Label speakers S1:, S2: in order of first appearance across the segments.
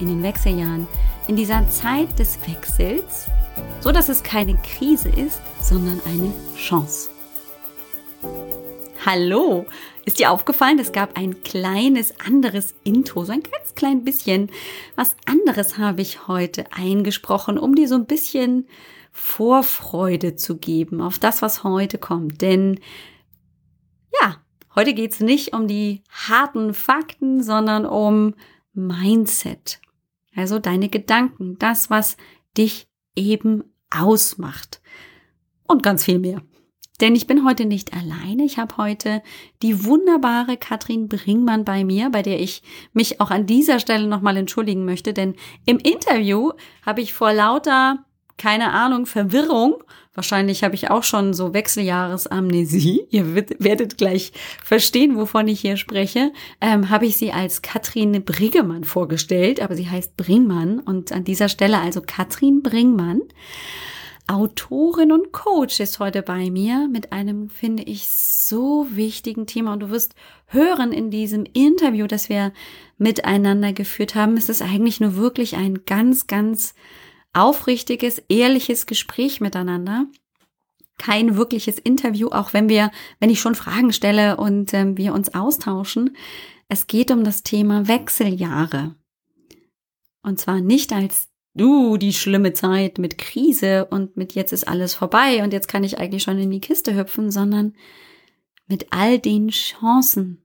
S1: in den Wechseljahren, in dieser Zeit des Wechsels, so dass es keine Krise ist, sondern eine Chance. Hallo! Ist dir aufgefallen, es gab ein kleines anderes Intro, so ein ganz klein bisschen. Was anderes habe ich heute eingesprochen, um dir so ein bisschen Vorfreude zu geben auf das, was heute kommt. Denn ja, heute geht es nicht um die harten Fakten, sondern um Mindset. Also deine Gedanken, das, was dich eben ausmacht. Und ganz viel mehr. Denn ich bin heute nicht alleine. Ich habe heute die wunderbare Katrin Bringmann bei mir, bei der ich mich auch an dieser Stelle nochmal entschuldigen möchte. Denn im Interview habe ich vor lauter keine Ahnung, Verwirrung. Wahrscheinlich habe ich auch schon so Wechseljahresamnesie. Ihr werdet gleich verstehen, wovon ich hier spreche. Ähm, habe ich sie als Katrin Briggemann vorgestellt, aber sie heißt Bringmann. Und an dieser Stelle also Katrin Bringmann. Autorin und Coach ist heute bei mir mit einem, finde ich, so wichtigen Thema. Und du wirst hören in diesem Interview, das wir miteinander geführt haben, ist es eigentlich nur wirklich ein ganz, ganz aufrichtiges, ehrliches Gespräch miteinander. Kein wirkliches Interview, auch wenn wir, wenn ich schon Fragen stelle und ähm, wir uns austauschen. Es geht um das Thema Wechseljahre. Und zwar nicht als du, die schlimme Zeit mit Krise und mit jetzt ist alles vorbei und jetzt kann ich eigentlich schon in die Kiste hüpfen, sondern mit all den Chancen,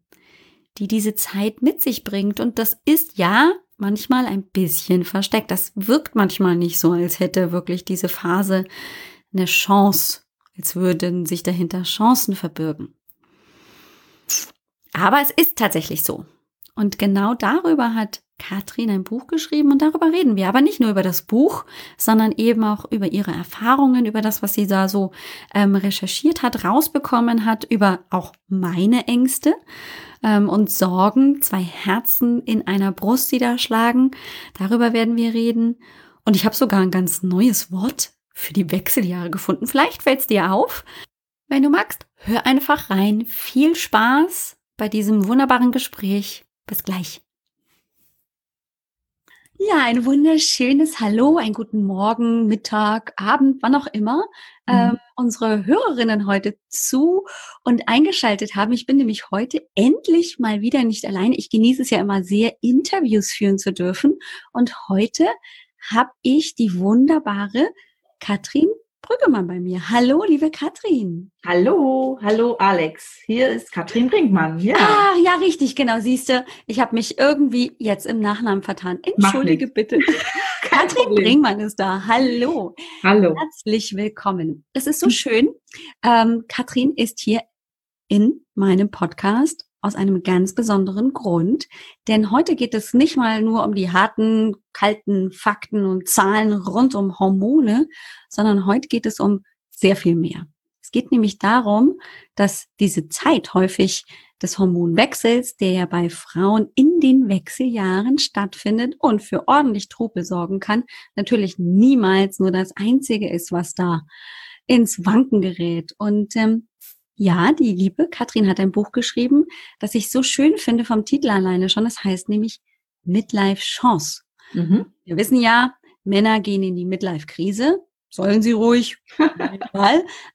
S1: die diese Zeit mit sich bringt. Und das ist ja manchmal ein bisschen versteckt. Das wirkt manchmal nicht so, als hätte wirklich diese Phase eine Chance, als würden sich dahinter Chancen verbirgen. Aber es ist tatsächlich so. Und genau darüber hat Katrin ein Buch geschrieben und darüber reden wir. Aber nicht nur über das Buch, sondern eben auch über ihre Erfahrungen, über das, was sie da so ähm, recherchiert hat, rausbekommen hat, über auch meine Ängste ähm, und Sorgen, zwei Herzen in einer Brust, die da schlagen. Darüber werden wir reden. Und ich habe sogar ein ganz neues Wort für die Wechseljahre gefunden. Vielleicht fällt es dir auf. Wenn du magst, hör einfach rein. Viel Spaß bei diesem wunderbaren Gespräch. Bis gleich. Ja, ein wunderschönes Hallo, einen guten Morgen, Mittag, Abend, wann auch immer mhm. ähm, unsere Hörerinnen heute zu und eingeschaltet haben. Ich bin nämlich heute endlich mal wieder nicht alleine. Ich genieße es ja immer sehr, Interviews führen zu dürfen. Und heute habe ich die wunderbare Katrin Brüggemann bei mir. Hallo, liebe Katrin.
S2: Hallo, hallo Alex. Hier ist Katrin Brinkmann.
S1: Ja. Ah, ja, richtig, genau. Siehst du, ich habe mich irgendwie jetzt im Nachnamen vertan. Entschuldige bitte. Katrin Brinkmann ist da. Hallo.
S2: Hallo.
S1: Herzlich willkommen. Es ist so schön. Ähm, Katrin ist hier in meinem Podcast aus einem ganz besonderen Grund. Denn heute geht es nicht mal nur um die harten, kalten Fakten und Zahlen rund um Hormone, sondern heute geht es um sehr viel mehr. Es geht nämlich darum, dass diese Zeit häufig des Hormonwechsels, der ja bei Frauen in den Wechseljahren stattfindet und für ordentlich Trubel sorgen kann, natürlich niemals nur das Einzige ist, was da ins Wanken gerät. Und ähm, ja, die liebe Katrin hat ein Buch geschrieben, das ich so schön finde vom Titel alleine schon. Das heißt nämlich Midlife Chance. Mhm. Wir wissen ja, Männer gehen in die Midlife-Krise. Sollen sie ruhig.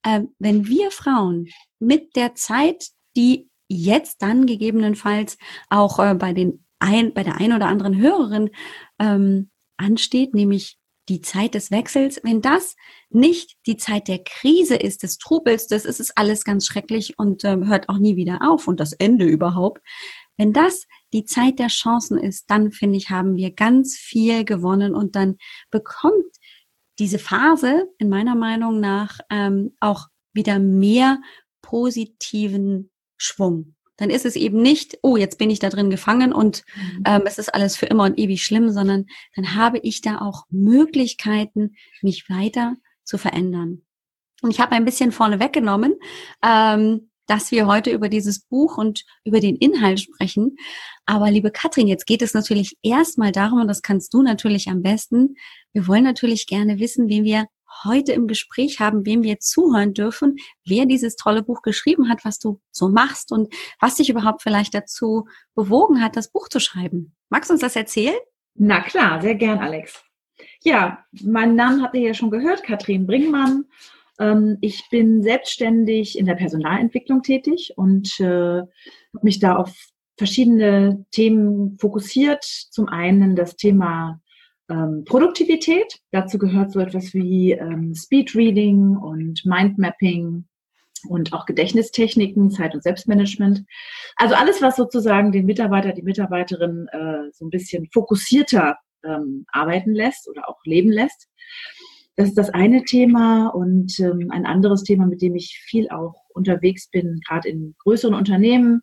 S1: ähm, wenn wir Frauen mit der Zeit, die jetzt dann gegebenenfalls auch äh, bei den ein, bei der ein oder anderen Hörerin ähm, ansteht, nämlich die Zeit des Wechsels, wenn das nicht die Zeit der Krise ist, des Trubels, das ist es alles ganz schrecklich und äh, hört auch nie wieder auf und das Ende überhaupt. Wenn das die Zeit der Chancen ist, dann finde ich, haben wir ganz viel gewonnen und dann bekommt diese Phase in meiner Meinung nach ähm, auch wieder mehr positiven Schwung. Dann ist es eben nicht, oh, jetzt bin ich da drin gefangen und mhm. ähm, es ist alles für immer und ewig schlimm, sondern dann habe ich da auch Möglichkeiten, mich weiter zu verändern. Und ich habe ein bisschen vorne weggenommen, ähm, dass wir heute über dieses Buch und über den Inhalt sprechen. Aber liebe Katrin, jetzt geht es natürlich erstmal darum, und das kannst du natürlich am besten. Wir wollen natürlich gerne wissen, wen wir heute im Gespräch haben, wem wir zuhören dürfen, wer dieses tolle Buch geschrieben hat, was du so machst und was dich überhaupt vielleicht dazu bewogen hat, das Buch zu schreiben. Magst du uns das erzählen?
S2: Na klar, sehr gern, Alex. Ja, meinen Namen habt ihr ja schon gehört, Katrin Bringmann. Ähm, ich bin selbstständig in der Personalentwicklung tätig und äh, habe mich da auf verschiedene Themen fokussiert. Zum einen das Thema ähm, Produktivität. Dazu gehört so etwas wie ähm, Speedreading und Mindmapping und auch Gedächtnistechniken, Zeit- und Selbstmanagement. Also alles, was sozusagen den Mitarbeiter, die Mitarbeiterin äh, so ein bisschen fokussierter ähm, arbeiten lässt oder auch leben lässt. Das ist das eine Thema und ähm, ein anderes Thema, mit dem ich viel auch unterwegs bin, gerade in größeren Unternehmen,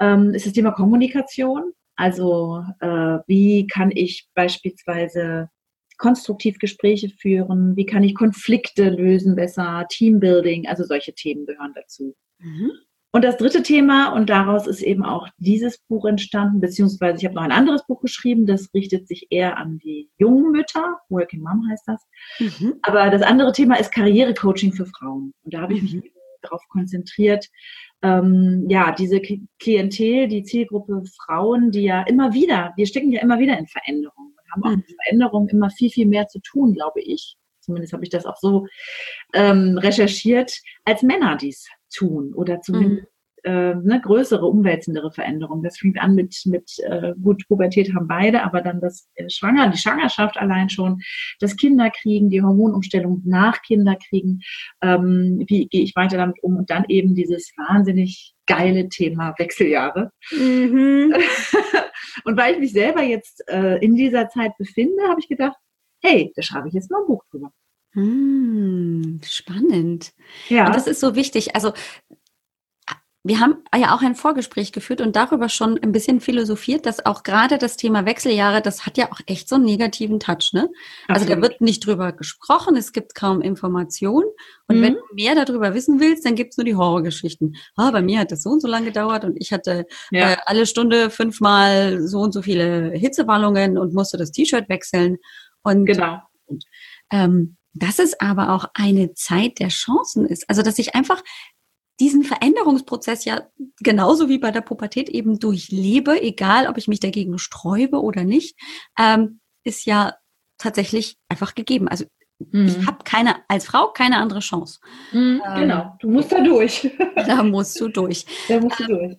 S2: ähm, ist das Thema Kommunikation. Also äh, wie kann ich beispielsweise konstruktiv Gespräche führen, wie kann ich Konflikte lösen besser, Teambuilding, also solche Themen gehören dazu. Mhm. Und das dritte Thema, und daraus ist eben auch dieses Buch entstanden, beziehungsweise ich habe noch ein anderes Buch geschrieben, das richtet sich eher an die jungen Mütter, Working Mom heißt das. Mhm. Aber das andere Thema ist Karrierecoaching für Frauen. Und da habe ich mich mhm. darauf konzentriert, ähm, ja, diese Klientel, die Zielgruppe Frauen, die ja immer wieder, wir stecken ja immer wieder in Veränderungen und haben auch mit mhm. Veränderungen immer viel, viel mehr zu tun, glaube ich. Zumindest habe ich das auch so ähm, recherchiert, als Männer dies tun oder zumindest mhm äh, ne, größere, umwälzendere Veränderungen. Das fängt an mit, mit äh, gut, Pubertät haben beide, aber dann das äh, Schwanger, die Schwangerschaft allein schon, das Kinderkriegen, die Hormonumstellung nach Kinderkriegen, ähm, wie gehe ich weiter damit um und dann eben dieses wahnsinnig geile Thema Wechseljahre. Mhm. und weil ich mich selber jetzt äh, in dieser Zeit befinde, habe ich gedacht, hey, da schreibe ich jetzt mal ein Buch drüber.
S1: Hm, spannend. Ja. Und das ist so wichtig. Also wir haben ja auch ein Vorgespräch geführt und darüber schon ein bisschen philosophiert, dass auch gerade das Thema Wechseljahre, das hat ja auch echt so einen negativen Touch, ne? Also da wird nicht drüber gesprochen, es gibt kaum Informationen. Und mhm. wenn du mehr darüber wissen willst, dann gibt's nur die Horrorgeschichten. Ah, bei mir hat das so und so lange gedauert und ich hatte ja. äh, alle Stunde fünfmal so und so viele Hitzewallungen und musste das T-Shirt wechseln. Und,
S2: genau.
S1: Und, ähm, dass es aber auch eine Zeit der Chancen ist. Also, dass ich einfach diesen Veränderungsprozess ja genauso wie bei der Pubertät eben durchlebe, egal ob ich mich dagegen sträube oder nicht, ähm, ist ja tatsächlich einfach gegeben. Also mhm. ich habe keine als Frau keine andere Chance.
S2: Mhm, ähm, genau, du musst da durch.
S1: da musst du durch.
S2: Da musst du durch.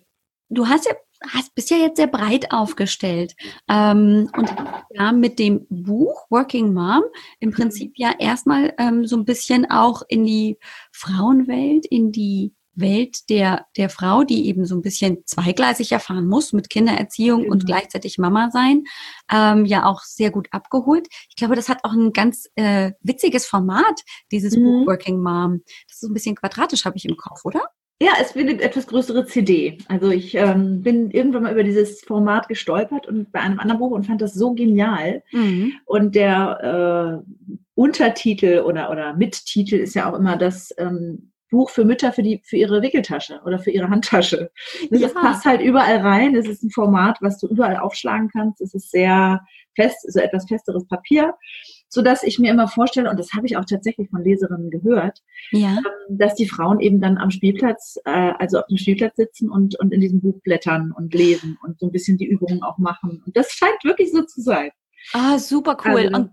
S1: Du hast ja hast, bist ja jetzt sehr breit aufgestellt ähm, und ja mit dem Buch Working Mom im Prinzip ja erstmal ähm, so ein bisschen auch in die Frauenwelt, in die Welt der, der Frau, die eben so ein bisschen zweigleisig erfahren muss mit Kindererziehung genau. und gleichzeitig Mama sein, ähm, ja auch sehr gut abgeholt. Ich glaube, das hat auch ein ganz äh, witziges Format, dieses mhm. Buch Working Mom. Das ist so ein bisschen quadratisch, habe ich im Kopf, oder?
S2: Ja, es wird eine etwas größere CD. Also ich ähm, bin irgendwann mal über dieses Format gestolpert und bei einem anderen Buch und fand das so genial. Mhm. Und der äh, Untertitel oder, oder Mittitel ist ja auch immer das ähm, Buch für Mütter für, die, für ihre Wickeltasche oder für ihre Handtasche. Das ja. passt halt überall rein. Es ist ein Format, was du überall aufschlagen kannst. Es ist sehr fest, so etwas festeres Papier, so dass ich mir immer vorstelle, und das habe ich auch tatsächlich von Leserinnen gehört, ja. Ähm, dass die Frauen eben dann am Spielplatz, äh, also auf dem Spielplatz sitzen und, und in diesem Buch blättern und lesen und so ein bisschen die Übungen auch machen. Und das scheint wirklich so zu sein.
S1: Ah, super cool. Also, und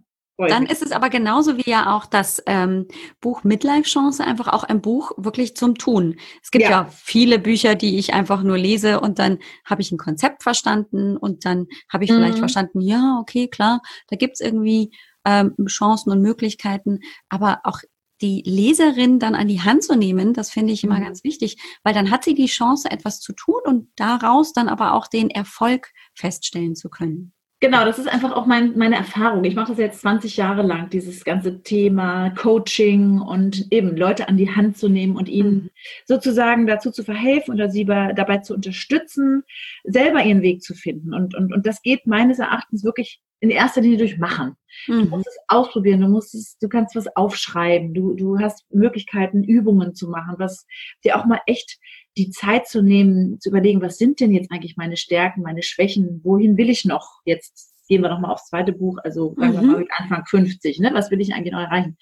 S1: dann ist es aber genauso wie ja auch das ähm, Buch Midlife Chance einfach auch ein Buch wirklich zum Tun. Es gibt ja. ja viele Bücher, die ich einfach nur lese und dann habe ich ein Konzept verstanden und dann habe ich mhm. vielleicht verstanden, ja, okay, klar, da gibt's irgendwie ähm, Chancen und Möglichkeiten, aber auch die Leserin dann an die Hand zu nehmen, das finde ich immer mhm. ganz wichtig, weil dann hat sie die Chance, etwas zu tun und daraus dann aber auch den Erfolg feststellen zu können.
S2: Genau, das ist einfach auch mein, meine Erfahrung. Ich mache das jetzt 20 Jahre lang, dieses ganze Thema Coaching und eben Leute an die Hand zu nehmen und ihnen mhm. sozusagen dazu zu verhelfen oder sie bei, dabei zu unterstützen, selber ihren Weg zu finden. Und, und, und das geht meines Erachtens wirklich in erster Linie durch Machen. Mhm. Du musst es ausprobieren, du musst es, du kannst was aufschreiben, du, du hast Möglichkeiten, Übungen zu machen, was dir auch mal echt die Zeit zu nehmen, zu überlegen, was sind denn jetzt eigentlich meine Stärken, meine Schwächen, wohin will ich noch jetzt? Gehen wir noch mal aufs zweite Buch, also sagen wir mal mhm. mit Anfang 50, ne? Was will ich eigentlich noch erreichen?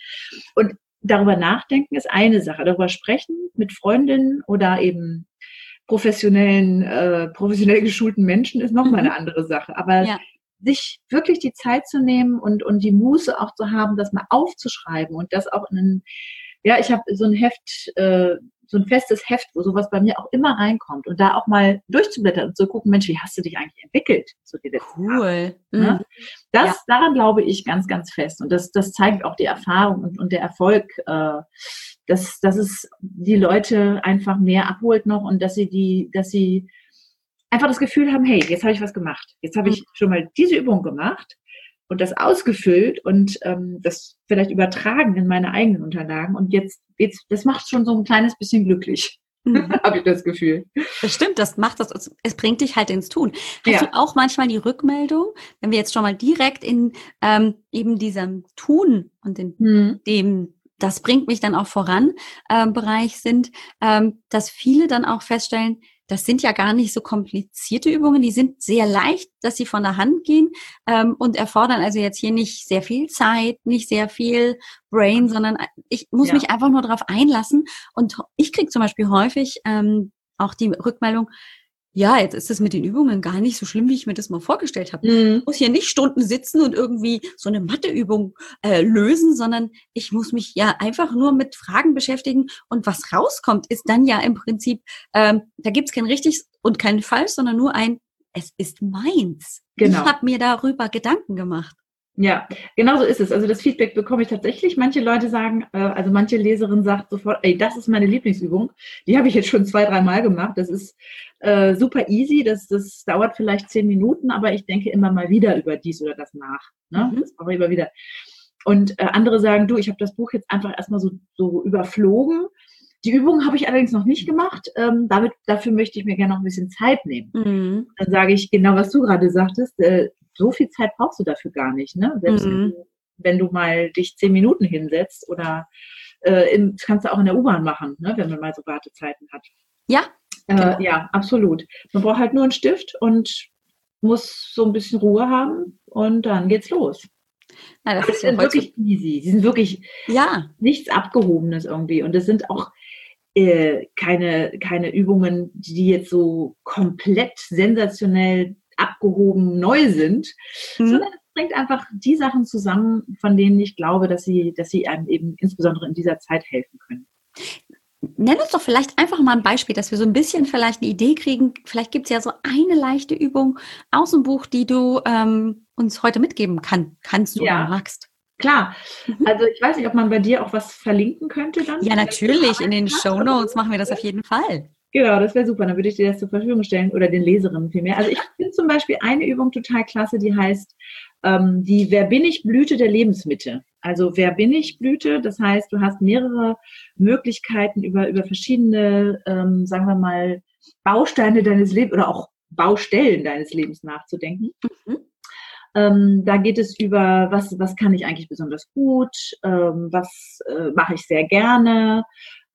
S2: Und darüber nachdenken ist eine Sache. Darüber sprechen mit Freundinnen oder eben professionellen, äh, professionell geschulten Menschen ist nochmal mhm. eine andere Sache. Aber ja. sich wirklich die Zeit zu nehmen und, und die Muße auch zu haben, das mal aufzuschreiben und das auch in einen, ja, ich habe so ein Heft, äh, so ein festes Heft, wo sowas bei mir auch immer reinkommt und da auch mal durchzublättern und zu gucken, Mensch, wie hast du dich eigentlich entwickelt? So die
S1: cool.
S2: Ne? Mhm. Das, ja. daran glaube ich ganz, ganz fest. Und das, das zeigt auch die Erfahrung und, und der Erfolg, äh, dass, dass es die Leute einfach mehr abholt noch und dass sie die, dass sie einfach das Gefühl haben, hey, jetzt habe ich was gemacht. Jetzt habe ich mhm. schon mal diese Übung gemacht und das ausgefüllt und ähm, das vielleicht übertragen in meine eigenen Unterlagen. Und jetzt, jetzt das macht schon so ein kleines bisschen glücklich. Mhm. Habe ich das Gefühl.
S1: Das stimmt, das macht das, es bringt dich halt ins Tun. Hast ja. du auch manchmal die Rückmeldung, wenn wir jetzt schon mal direkt in ähm, eben diesem Tun und in mhm. dem das bringt mich dann auch voran ähm, Bereich sind, ähm, dass viele dann auch feststellen, das sind ja gar nicht so komplizierte Übungen, die sind sehr leicht, dass sie von der Hand gehen ähm, und erfordern also jetzt hier nicht sehr viel Zeit, nicht sehr viel Brain, sondern ich muss ja. mich einfach nur darauf einlassen. Und ich kriege zum Beispiel häufig ähm, auch die Rückmeldung, ja, jetzt ist es mit den Übungen gar nicht so schlimm, wie ich mir das mal vorgestellt habe. Mhm. Ich muss hier nicht Stunden sitzen und irgendwie so eine Matheübung äh, lösen, sondern ich muss mich ja einfach nur mit Fragen beschäftigen und was rauskommt, ist dann ja im Prinzip, ähm, da gibt's kein richtig und kein falsch, sondern nur ein, es ist meins. Genau. Ich habe mir darüber Gedanken gemacht.
S2: Ja, genau so ist es. Also das Feedback bekomme ich tatsächlich. Manche Leute sagen, äh, also manche Leserin sagt sofort, ey, das ist meine Lieblingsübung. Die habe ich jetzt schon zwei, dreimal gemacht. Das ist äh, super easy. Das, das dauert vielleicht zehn Minuten, aber ich denke immer mal wieder über dies oder das nach. Ne? Mhm. Das brauche ich immer wieder. Und äh, andere sagen, du, ich habe das Buch jetzt einfach erstmal so, so überflogen. Die Übung habe ich allerdings noch nicht gemacht. Ähm, damit, dafür möchte ich mir gerne noch ein bisschen Zeit nehmen. Mhm. Dann sage ich genau, was du gerade sagtest. Äh, so viel Zeit brauchst du dafür gar nicht. Ne? Selbst mhm. wenn, du, mal dich zehn Minuten hinsetzt oder äh, in, das kannst du auch in der U-Bahn machen, ne? wenn man mal so Wartezeiten hat.
S1: Ja.
S2: Äh, genau. Ja, absolut. Man braucht halt nur einen Stift und muss so ein bisschen Ruhe haben und dann geht's los. Na, das, das ist ja wirklich easy. Sie sind wirklich ja. nichts Abgehobenes irgendwie. Und es sind auch äh, keine, keine Übungen, die jetzt so komplett sensationell abgehoben neu sind, mhm. sondern es bringt einfach die Sachen zusammen, von denen ich glaube, dass sie, dass sie einem eben insbesondere in dieser Zeit helfen können.
S1: Nenn uns doch vielleicht einfach mal ein Beispiel, dass wir so ein bisschen vielleicht eine Idee kriegen. Vielleicht gibt es ja so eine leichte Übung aus dem Buch, die du ähm, uns heute mitgeben kann, kannst du ja. oder magst.
S2: Klar. Mhm. Also ich weiß nicht, ob man bei dir auch was verlinken könnte dann.
S1: Ja, natürlich. In den Show Notes machen wir das auf jeden Fall.
S2: Genau, das wäre super. Dann würde ich dir das zur Verfügung stellen oder den Leserinnen vielmehr. Also ich finde zum Beispiel eine Übung total klasse, die heißt ähm, die Wer bin ich Blüte der Lebensmitte. Also Wer bin ich Blüte, das heißt, du hast mehrere Möglichkeiten über, über verschiedene, ähm, sagen wir mal, Bausteine deines Lebens oder auch Baustellen deines Lebens nachzudenken. Mhm. Ähm, da geht es über, was, was kann ich eigentlich besonders gut, ähm, was äh, mache ich sehr gerne,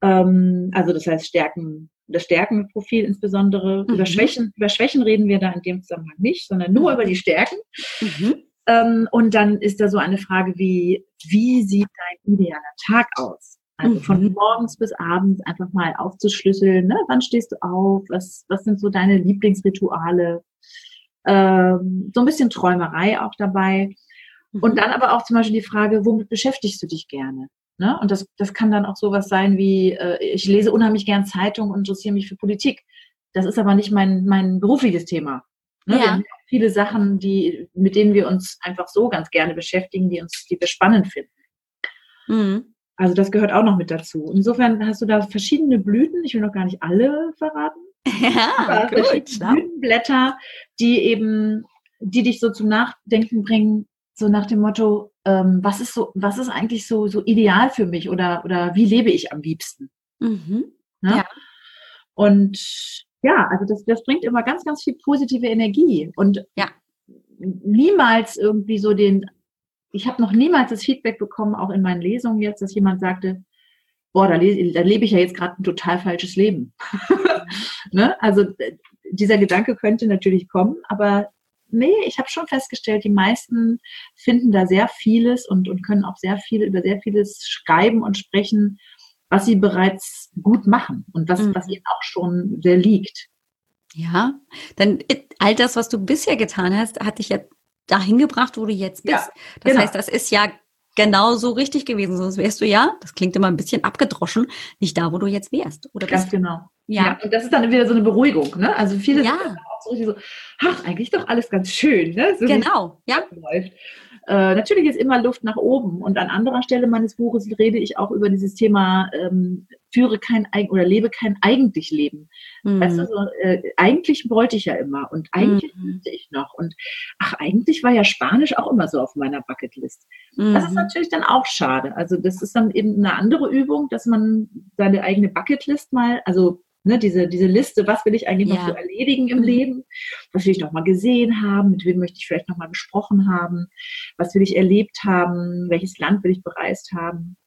S2: ähm, also das heißt Stärken, das Stärkenprofil insbesondere. Mhm. Über Schwächen, über Schwächen reden wir da in dem Zusammenhang nicht, sondern nur mhm. über die Stärken. Mhm. Ähm, und dann ist da so eine Frage wie, wie sieht dein idealer Tag aus? Also von mhm. morgens bis abends einfach mal aufzuschlüsseln, ne? wann stehst du auf, was, was sind so deine Lieblingsrituale, ähm, so ein bisschen Träumerei auch dabei. Und mhm. dann aber auch zum Beispiel die Frage, womit beschäftigst du dich gerne? Ne? Und das, das kann dann auch sowas sein wie, äh, ich lese unheimlich gern Zeitung und interessiere mich für Politik. Das ist aber nicht mein, mein berufliches Thema. Ne? Ja. Wir haben viele Sachen, die, mit denen wir uns einfach so ganz gerne beschäftigen, die uns, die wir spannend finden. Mhm. Also das gehört auch noch mit dazu. Insofern hast du da verschiedene Blüten, ich will noch gar nicht alle verraten. Ja, gut, Blütenblätter, die eben die dich so zum Nachdenken bringen, so nach dem Motto, ähm, was ist so, was ist eigentlich so, so ideal für mich oder, oder wie lebe ich am liebsten? Mhm. Ne? Ja. Und ja, also das, das bringt immer ganz, ganz viel positive Energie und ja. niemals irgendwie so den, ich habe noch niemals das Feedback bekommen, auch in meinen Lesungen jetzt, dass jemand sagte, boah, da, le da lebe ich ja jetzt gerade ein total falsches Leben. ne? Also dieser Gedanke könnte natürlich kommen, aber nee, ich habe schon festgestellt, die meisten finden da sehr vieles und, und können auch sehr viel über sehr vieles schreiben und sprechen, was sie bereits gut machen und was, mhm. was ihnen auch schon sehr liegt.
S1: Ja, dann all das, was du bisher getan hast, hat dich ja dahin gebracht, wo du jetzt bist. Ja, das genau. heißt, das ist ja genau so richtig gewesen, sonst wärst du ja, das klingt immer ein bisschen abgedroschen, nicht da, wo du jetzt wärst.
S2: Oder Ganz genau. Ja. ja. Und das ist dann wieder so eine Beruhigung, ne? Also viele ja. Sind auch so, so, ach, eigentlich doch alles ganz schön, ne? So
S1: genau, ja.
S2: Läuft. Äh, natürlich ist immer Luft nach oben. Und an anderer Stelle meines Buches rede ich auch über dieses Thema ähm, führe kein Eigen oder lebe kein eigentlich Leben. Mhm. Weißt du, so, äh, eigentlich wollte ich ja immer und eigentlich mhm. ich noch. Und ach, eigentlich war ja Spanisch auch immer so auf meiner Bucketlist. Mhm. Das ist mhm. natürlich dann auch schade. Also das ist dann eben eine andere Übung, dass man seine eigene Bucketlist mal, also ne, diese, diese Liste, was will ich eigentlich ja. noch so erledigen im. Leben, was will ich noch mal gesehen haben, mit wem möchte ich vielleicht noch mal gesprochen haben, was will ich erlebt haben, welches Land will ich bereist haben.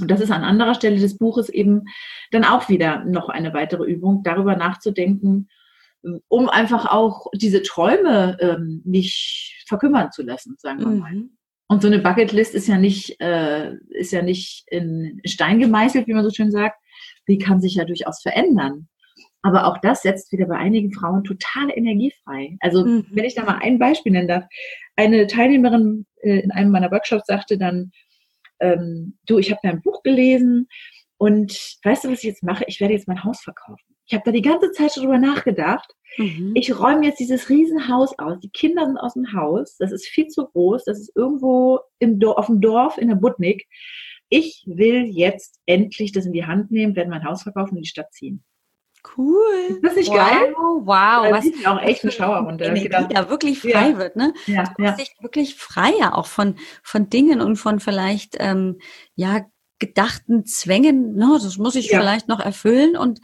S2: Und das ist an anderer Stelle des Buches eben dann auch wieder noch eine weitere Übung, darüber nachzudenken, um einfach auch diese Träume ähm, nicht verkümmern zu lassen, sagen wir mal. Mhm. Und so eine Bucketlist ist ja nicht, äh, ist ja nicht in Stein gemeißelt, wie man so schön sagt, die kann sich ja durchaus verändern. Aber auch das setzt wieder bei einigen Frauen totale Energie frei. Also mhm. wenn ich da mal ein Beispiel nennen darf. Eine Teilnehmerin äh, in einem meiner Workshops sagte dann, ähm, du, ich habe dein Buch gelesen und weißt du, was ich jetzt mache? Ich werde jetzt mein Haus verkaufen. Ich habe da die ganze Zeit schon drüber nachgedacht. Mhm. Ich räume jetzt dieses Riesenhaus aus. Die Kinder sind aus dem Haus. Das ist viel zu groß. Das ist irgendwo im Dorf, auf dem Dorf in der Budnik ich will jetzt endlich das in die Hand nehmen, werde mein Haus verkaufen und in die Stadt ziehen.
S1: Cool.
S2: Ist das nicht wow, geil?
S1: Wow,
S2: da was sieht auch echt ein Schauer runter.
S1: Energie da wirklich frei ja. wird, ne? Ja, du ja. dich wirklich freier auch von, von Dingen und von vielleicht, ähm, ja, gedachten Zwängen, ne, das muss ich ja. vielleicht noch erfüllen und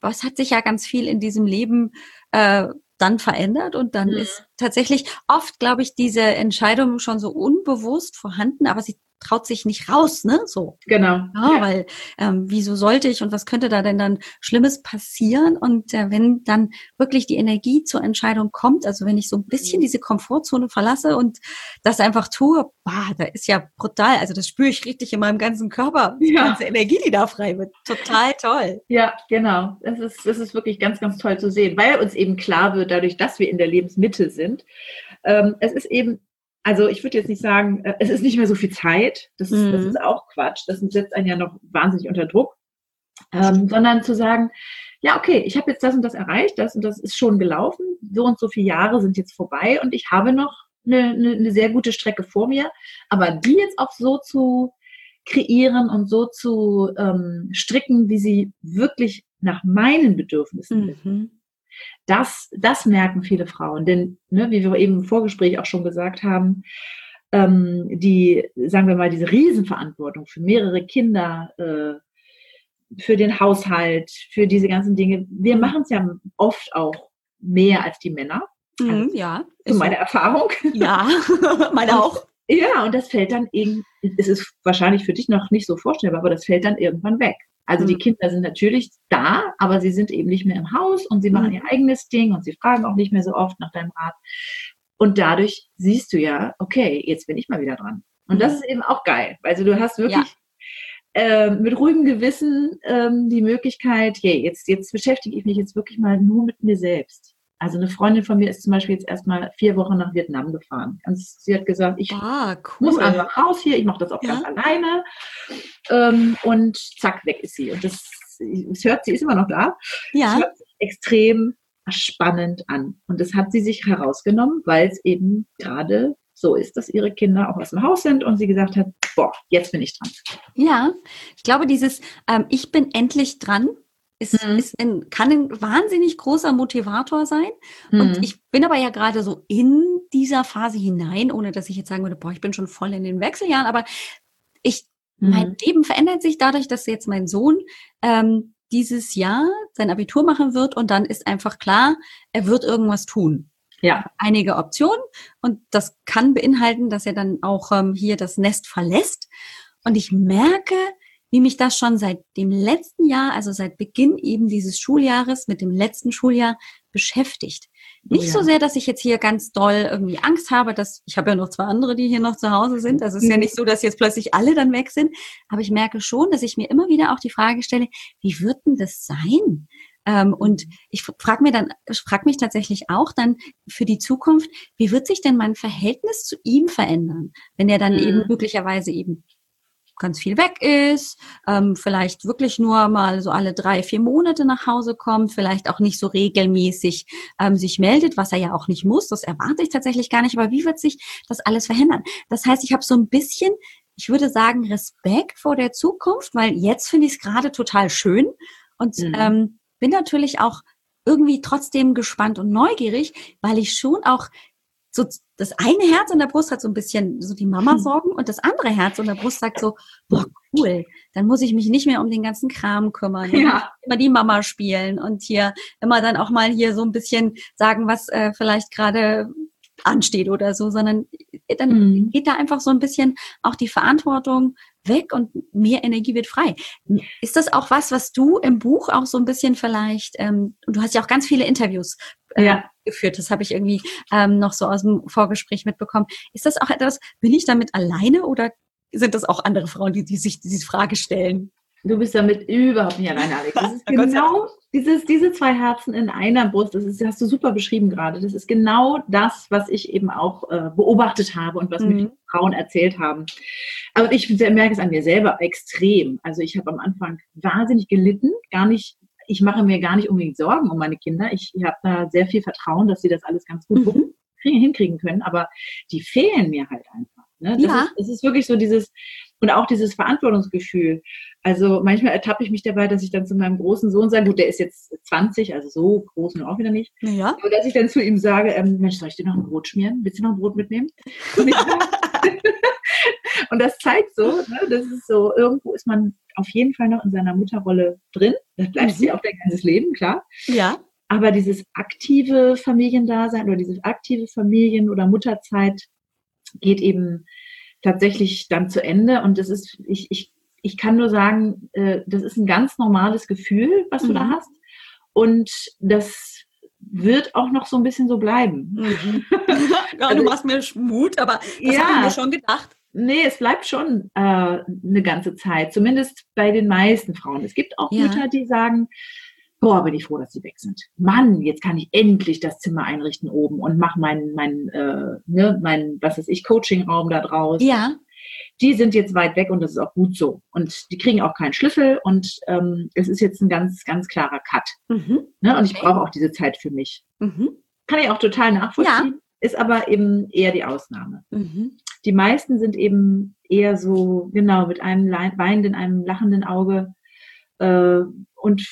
S1: was hat sich ja ganz viel in diesem Leben äh, dann verändert und dann mhm. ist tatsächlich oft, glaube ich, diese Entscheidung schon so unbewusst vorhanden, aber sie traut sich nicht raus, ne? So.
S2: Genau.
S1: Ja. Weil ähm, wieso sollte ich und was könnte da denn dann Schlimmes passieren? Und äh, wenn dann wirklich die Energie zur Entscheidung kommt, also wenn ich so ein bisschen mhm. diese Komfortzone verlasse und das einfach tue, bah, da ist ja brutal. Also das spüre ich richtig in meinem ganzen Körper, die ja. ganze Energie, die da frei wird. Total toll.
S2: Ja, genau. Das ist, das ist wirklich ganz, ganz toll zu sehen, weil uns eben klar wird, dadurch, dass wir in der Lebensmitte sind, ähm, es ist eben also ich würde jetzt nicht sagen, äh, es ist nicht mehr so viel Zeit. Das ist, mhm. das ist auch Quatsch. Das setzt einen ja noch wahnsinnig unter Druck. Ähm, sondern zu sagen, ja, okay, ich habe jetzt das und das erreicht, das und das ist schon gelaufen, so und so viele Jahre sind jetzt vorbei und ich habe noch eine, eine, eine sehr gute Strecke vor mir, aber die jetzt auch so zu kreieren und so zu ähm, stricken, wie sie wirklich nach meinen Bedürfnissen mhm. Das, das merken viele Frauen, denn ne, wie wir eben im Vorgespräch auch schon gesagt haben, ähm, die, sagen wir mal, diese Riesenverantwortung für mehrere Kinder, äh, für den Haushalt, für diese ganzen Dinge. Wir machen es ja oft auch mehr als die Männer.
S1: Mhm, also, ja.
S2: So meine Erfahrung.
S1: Ja, meine auch.
S2: Ja, und das fällt dann eben, es ist wahrscheinlich für dich noch nicht so vorstellbar, aber das fällt dann irgendwann weg. Also die Kinder sind natürlich da, aber sie sind eben nicht mehr im Haus und sie machen mhm. ihr eigenes Ding und sie fragen auch nicht mehr so oft nach deinem Rat. Und dadurch siehst du ja, okay, jetzt bin ich mal wieder dran. Und das mhm. ist eben auch geil. Also du hast wirklich ja. äh, mit ruhigem Gewissen ähm, die Möglichkeit, hey, jetzt, jetzt beschäftige ich mich jetzt wirklich mal nur mit mir selbst. Also eine Freundin von mir ist zum Beispiel jetzt erstmal vier Wochen nach Vietnam gefahren. Und sie hat gesagt, ich ah, cool. muss einfach raus hier, ich mache das auch ja. ganz alleine. Ähm, und zack, weg ist sie. Und das, es hört, sie ist immer noch da. Ja. Es hört sich extrem spannend an. Und das hat sie sich herausgenommen, weil es eben gerade so ist, dass ihre Kinder auch aus dem Haus sind und sie gesagt hat, boah, jetzt bin ich dran.
S1: Ja, ich glaube, dieses ähm, Ich bin endlich dran ist, mhm. ist ein, kann ein wahnsinnig großer Motivator sein. Mhm. Und ich bin aber ja gerade so in dieser Phase hinein, ohne dass ich jetzt sagen würde, boah, ich bin schon voll in den Wechseljahren, aber ich, mhm. mein Leben verändert sich dadurch, dass jetzt mein Sohn ähm, dieses Jahr sein Abitur machen wird und dann ist einfach klar, er wird irgendwas tun. Ja. Einige Optionen und das kann beinhalten, dass er dann auch ähm, hier das Nest verlässt. Und ich merke, wie mich das schon seit dem letzten Jahr, also seit Beginn eben dieses Schuljahres mit dem letzten Schuljahr beschäftigt. Oh Nicht ja. so sehr, dass ich jetzt hier ganz doll irgendwie Angst habe, dass ich habe ja noch zwei andere, die hier noch zu Hause sind. Also es ist ja mhm. nicht so, dass jetzt plötzlich alle dann weg sind. Aber ich merke schon, dass ich mir immer wieder auch die Frage stelle, wie wird denn das sein? Ähm, und ich frage mir dann, frage mich tatsächlich auch dann für die Zukunft, wie wird sich denn mein Verhältnis zu ihm verändern, wenn er dann mhm. eben möglicherweise eben ganz viel weg ist, ähm, vielleicht wirklich nur mal so alle drei, vier Monate nach Hause kommt, vielleicht auch nicht so regelmäßig ähm, sich meldet, was er ja auch nicht muss. Das erwarte ich tatsächlich gar nicht. Aber wie wird sich das alles verhindern? Das heißt, ich habe so ein bisschen, ich würde sagen, Respekt vor der Zukunft, weil jetzt finde ich es gerade total schön und mhm. ähm, bin natürlich auch irgendwie trotzdem gespannt und neugierig, weil ich schon auch so das eine Herz in der Brust hat so ein bisschen so die Mama hm. Sorgen und das andere Herz in der Brust sagt so, boah, cool, dann muss ich mich nicht mehr um den ganzen Kram kümmern. Ja. Immer die Mama spielen und hier immer dann auch mal hier so ein bisschen sagen, was äh, vielleicht gerade ansteht oder so, sondern äh, dann mhm. geht da einfach so ein bisschen auch die Verantwortung weg und mehr Energie wird frei. Ist das auch was, was du im Buch auch so ein bisschen vielleicht, ähm, du hast ja auch ganz viele Interviews äh, ja. geführt, das habe ich irgendwie ähm, noch so aus dem Vorgespräch mitbekommen. Ist das auch etwas, bin ich damit alleine oder sind das auch andere Frauen, die, die sich diese Frage stellen?
S2: Du bist damit überhaupt nicht alleine, Alex. Das ist genau dieses, diese zwei Herzen in einer Brust. Das ist, hast du super beschrieben gerade. Das ist genau das, was ich eben auch äh, beobachtet habe und was mhm. mir Frauen erzählt haben. Aber ich merke es an mir selber extrem. Also ich habe am Anfang wahnsinnig gelitten, gar nicht ich mache mir gar nicht unbedingt Sorgen um meine Kinder. Ich, ich habe da sehr viel Vertrauen, dass sie das alles ganz gut mhm. hinkriegen können, aber die fehlen mir halt einfach. Ne? Das, ja. ist, das ist wirklich so dieses, und auch dieses Verantwortungsgefühl. Also manchmal ertappe ich mich dabei, dass ich dann zu meinem großen Sohn sage, gut, der ist jetzt 20, also so groß und auch wieder nicht. Ja. Aber dass ich dann zu ihm sage, ähm, Mensch, soll ich dir noch ein Brot schmieren? Willst du noch ein Brot mitnehmen? Und, und das zeigt so, ne, das ist so, irgendwo ist man auf jeden Fall noch in seiner Mutterrolle drin. Das bleibt mhm. sie auch dein ganzes Leben, klar. Ja. Aber dieses aktive Familiendasein oder diese aktive Familien- oder Mutterzeit geht eben tatsächlich dann zu Ende. Und das ist, ich, ich, ich kann nur sagen, äh, das ist ein ganz normales Gefühl, was mhm. du da mhm. hast. Und das wird auch noch so ein bisschen so bleiben.
S1: Mhm. ja, also, du machst mir Mut, aber das ja, habe ich mir schon gedacht.
S2: Nee, es bleibt schon äh, eine ganze Zeit, zumindest bei den meisten Frauen. Es gibt auch ja. Mütter, die sagen, boah, bin ich froh, dass sie weg sind. Mann, jetzt kann ich endlich das Zimmer einrichten oben und mache meinen, mein, äh, ne, mein, was weiß ich, Coachingraum da draus. Ja. Die sind jetzt weit weg und das ist auch gut so. Und die kriegen auch keinen Schlüssel und ähm, es ist jetzt ein ganz, ganz klarer Cut. Mhm. Ne? Und ich brauche auch diese Zeit für mich. Mhm. Kann ich auch total nachvollziehen, ja. ist aber eben eher die Ausnahme. Mhm. Die meisten sind eben eher so, genau, mit einem weinenden, einem lachenden Auge äh, und